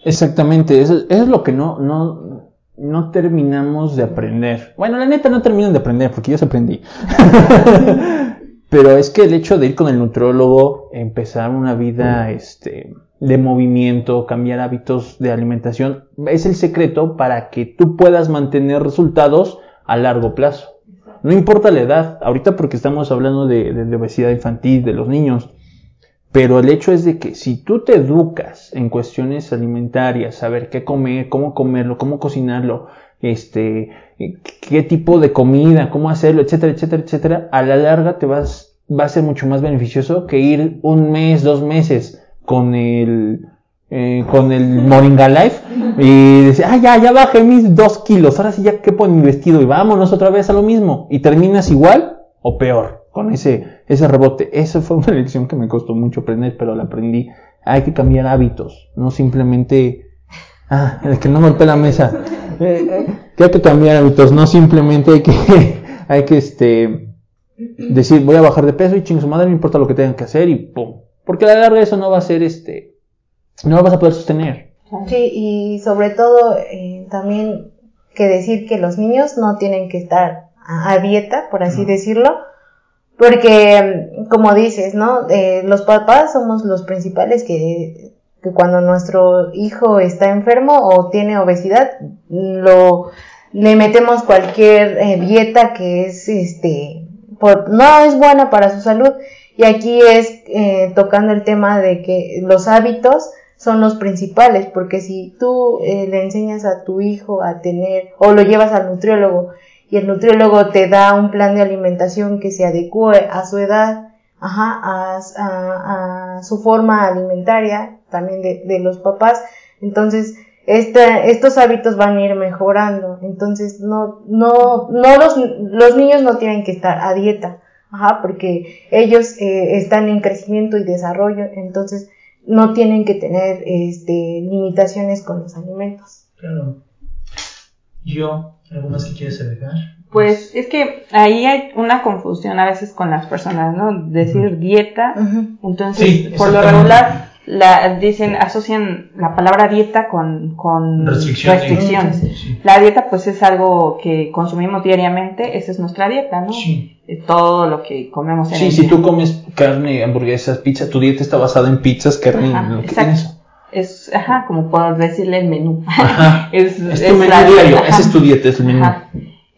Exactamente, eso, es lo que no, no, no terminamos de aprender. Bueno, la neta no terminan de aprender porque yo se aprendí. Pero es que el hecho de ir con el nutrólogo, empezar una vida este, de movimiento, cambiar hábitos de alimentación, es el secreto para que tú puedas mantener resultados a largo plazo. No importa la edad, ahorita porque estamos hablando de, obesidad infantil, de los niños, Pero el hecho es de que si tú te educas en cuestiones alimentarias, saber qué comer, cómo comerlo, cómo cocinarlo, este, qué tipo de comida, cómo hacerlo, etcétera, etcétera, etcétera, a la larga te vas, va a ser mucho más beneficioso que ir un mes, dos meses con el, eh, con el Moringa Life y decir, ah, ya, ya bajé mis dos kilos, ahora sí ya quepo en mi vestido y vámonos otra vez a lo mismo. Y terminas igual o peor con ese, ese rebote. Esa fue una lección que me costó mucho aprender, pero la aprendí. Hay que cambiar hábitos, no simplemente, ah, el que no golpea la mesa. Eh, eh, hay que cambiar hábitos, no simplemente hay que, hay que, este, decir, voy a bajar de peso y chingo su madre, no importa lo que tengan que hacer y pum. Porque a la larga eso no va a ser, este, no lo vas a poder sostener.
Sí, y sobre todo eh, también que decir que los niños no tienen que estar a, dieta, por así decirlo, porque como dices, ¿no? Eh, los papás somos los principales que, que, cuando nuestro hijo está enfermo o tiene obesidad, lo le metemos cualquier eh, dieta que es este por, no es buena para su salud y aquí es eh, tocando el tema de que los hábitos son los principales, porque si tú eh, le enseñas a tu hijo a tener, o lo llevas al nutriólogo, y el nutriólogo te da un plan de alimentación que se adecue a su edad, ajá, a, su forma alimentaria, también de, los papás, entonces estos hábitos van a ir mejorando. Entonces, no, no, no los, los niños no tienen que estar a dieta, ajá, porque ellos eh, están en crecimiento y desarrollo, entonces no tienen que tener este, limitaciones con los alimentos.
Claro. Yo, ¿algo más que quieres agregar?
Pues es que ahí hay una confusión a veces con las personas, ¿no? Decir dieta, entonces por lo regular la, dicen, asocian la palabra dieta con, con restricciones. La dieta pues es algo que consumimos diariamente, esa es nuestra dieta, ¿no? Sí. Todo lo que comemos
en Sí, si tú comes carne, hamburguesas, pizza, tu dieta está basada en pizzas, carne, lo que tienes.
Es, ajá, como por decirle el menú.
es, es, tu menú diario, esa es tu dieta, es el menú.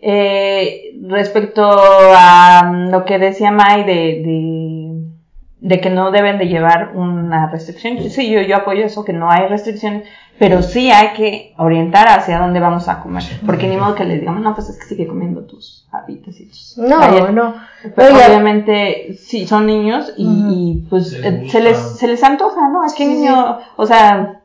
Eh, respecto a lo que decía May de, de de que no deben de llevar una restricción. Sí, yo, yo apoyo eso, que no hay restricciones, pero sí hay que orientar hacia dónde vamos a comer. Porque ni modo que les digamos, no, pues es que sigue comiendo tus hábitos y tus...
No, no.
Pero obviamente, sí, son niños y, y pues eh, se les, se les antoja, ¿no? Es que niño, o sea,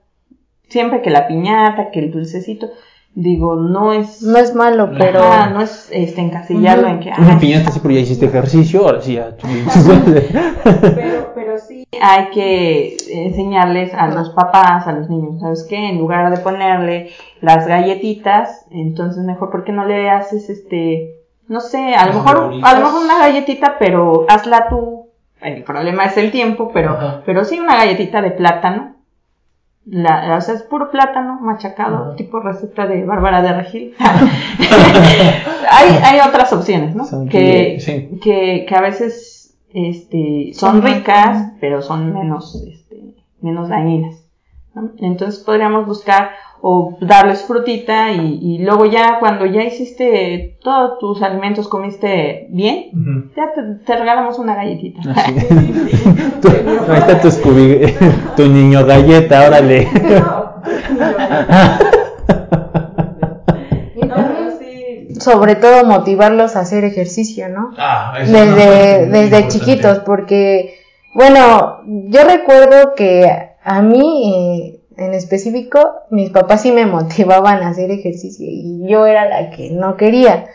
siempre que la piñata, que el dulcecito, digo, no es...
No es malo, pero...
no es este, encasillarlo en que...
Una piñata sí, pero ya hiciste ejercicio, ahora sí ya...
pero, pero sí hay que enseñarles a los papás, a los niños, ¿sabes qué? En lugar de ponerle las galletitas, entonces mejor, ¿por qué no le haces este... No sé, a lo mejor, a lo mejor una galletita, pero hazla tú. El problema es el tiempo, pero, pero sí una galletita de plátano la, o sea, es puro plátano machacado, tipo receta de Bárbara de Regil. hay, hay otras opciones, ¿no? Que, que, que, a veces este, son ricas, pero son menos, este, menos dañinas. Entonces podríamos buscar o darles frutita y, y, luego ya cuando ya hiciste todos tus alimentos, comiste bien, ya te, regalamos una galletita.
ahí está tu, tu niño galleta, órale.
sobre todo motivarlos a hacer ejercicio, ¿no? Ah, desde, desde chiquitos, porque, bueno, yo recuerdo que a mí, eh, en específico, mis papás sí me motivaban a hacer ejercicio y yo era la que no quería.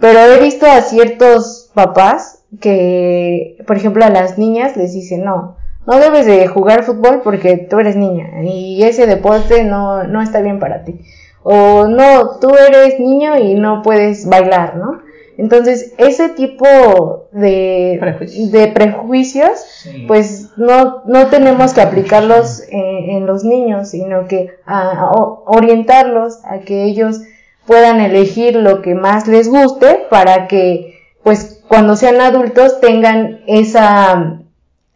Pero he visto a ciertos papás que, por ejemplo, a las niñas les dicen, no, no debes de jugar fútbol porque tú eres niña y ese deporte no, no está bien para ti. O no, tú eres niño y no puedes bailar, ¿no? Entonces, ese tipo de prejuicios, de prejuicios pues no, no tenemos que aplicarlos en, los niños, sino que a, orientarlos a que ellos puedan elegir lo que más les guste para que, pues, cuando sean adultos tengan esa,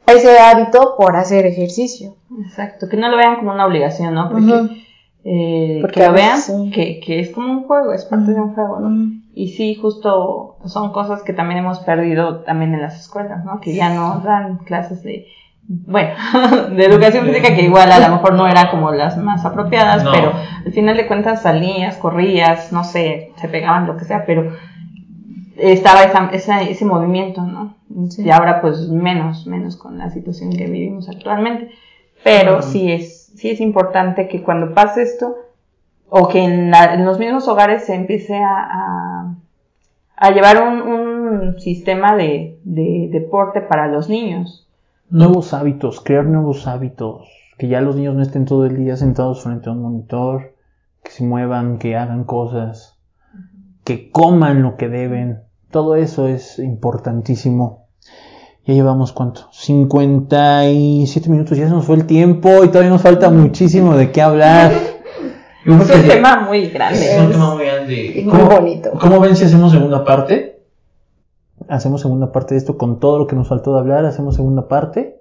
ese hábito por hacer ejercicio.
Exacto, que no lo vean como una obligación, ¿no? Porque, eh, que lo vean que, que, es como un juego, es parte de un juego, ¿no? Y sí, justo son cosas que también hemos perdido también en las escuelas, ¿no? Que ya no dan clases de, bueno, de educación física que igual a lo mejor no era como las más apropiadas,
No.
pero al final de cuentas salías, corrías, no sé, se pegaban, lo que sea, pero estaba esa, esa- ese movimiento, ¿no? Y ahora pues menos, menos con la situación que vivimos actualmente. Pero sí es, sí es importante que cuando pase esto, o que en, la- en los mismos hogares se empiece a, a, a llevar un, un sistema de, de deporte para los niños.
Nuevos hábitos, crear nuevos hábitos. Que ya los niños no estén todo el día sentados frente a un monitor, que se muevan, que hagan cosas, que coman lo que deben. Todo eso es importantísimo. Ya llevamos cuánto? 57 minutos, ya se nos fue el tiempo y todavía nos falta muchísimo de qué hablar. Yo
Es un
que-
tema muy grande.
Es un tema muy
Y
grande.
muy
¿Cómo?
bonito.
¿Cómo ven si hacemos segunda parte? Hacemos segunda parte de esto con todo lo que nos faltó de hablar, hacemos segunda parte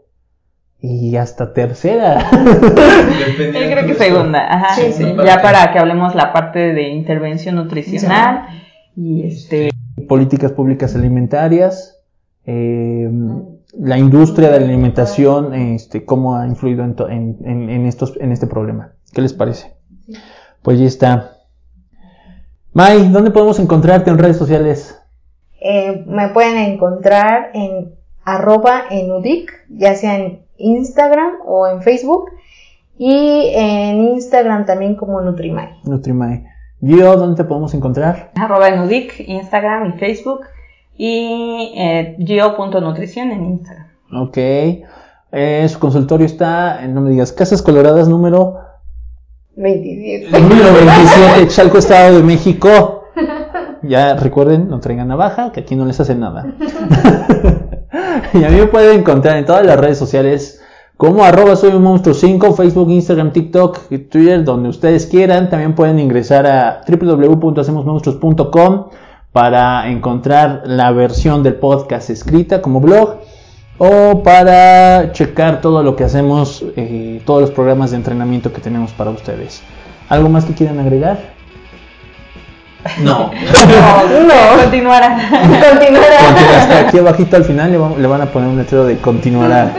y hasta tercera.
Yo creo que segunda, ajá,
Sí,
sí, ya para que hablemos la parte de intervención nutricional y este
Políticas públicas alimentarias, eh, la industria de la alimentación, este, cómo ha influido en, to- en- en- en estos, en este problema. ¿Qué les parece? Pues ya está. May, ¿dónde podemos encontrarte en redes sociales?
Eh, me pueden encontrar en arroba enudic, ya sea en Instagram o en Facebook. Y en Instagram también como Nutrimay.
Nutrimay. Gio, ¿dónde te podemos encontrar?
arroba enudic, Instagram y Facebook y eh, geo.nutrición en Instagram.
Ok. Eh, su consultorio está, no me digas, Casas Coloradas número,
27.
número 27, Chalco, Estado de México. Ya recuerden, no traigan navaja, que aquí no les hace nada. y a mí me pueden encontrar en todas las redes sociales como arroba soy un monstruo 5, Facebook, Instagram, TikTok, Twitter, donde ustedes quieran. También pueden ingresar a www.hacemosmonstruos.com para encontrar la versión del podcast escrita como blog o para checar todo lo que hacemos, eh, todos los programas de entrenamiento que tenemos para ustedes. ¿Algo más que quieran agregar?
No.
No, continuará.
Continuará.
Porque hasta aquí abajito al final le, va- le van a poner un letrero de continuará.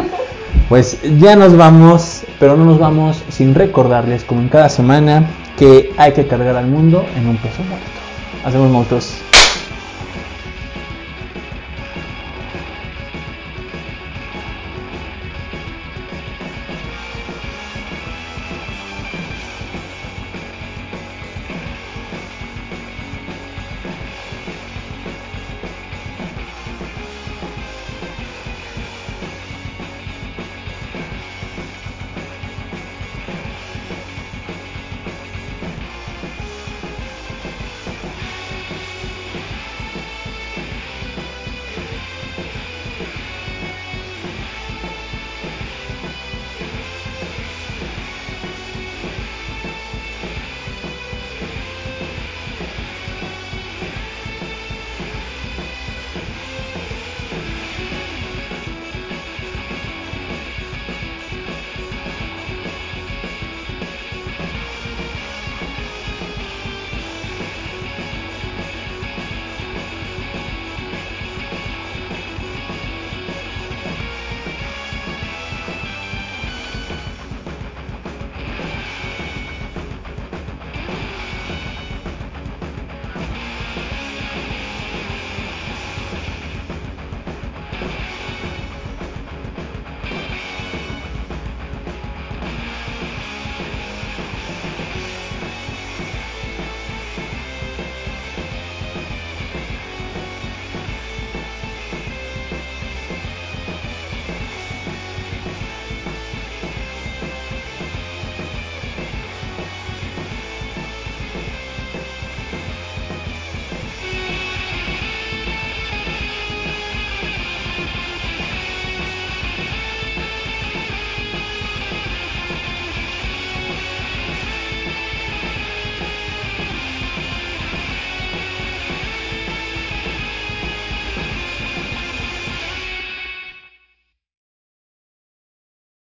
Pues ya nos vamos, pero no nos vamos sin recordarles, como en cada semana, que hay que cargar al mundo en un peso muerto. Hacemos monstruos.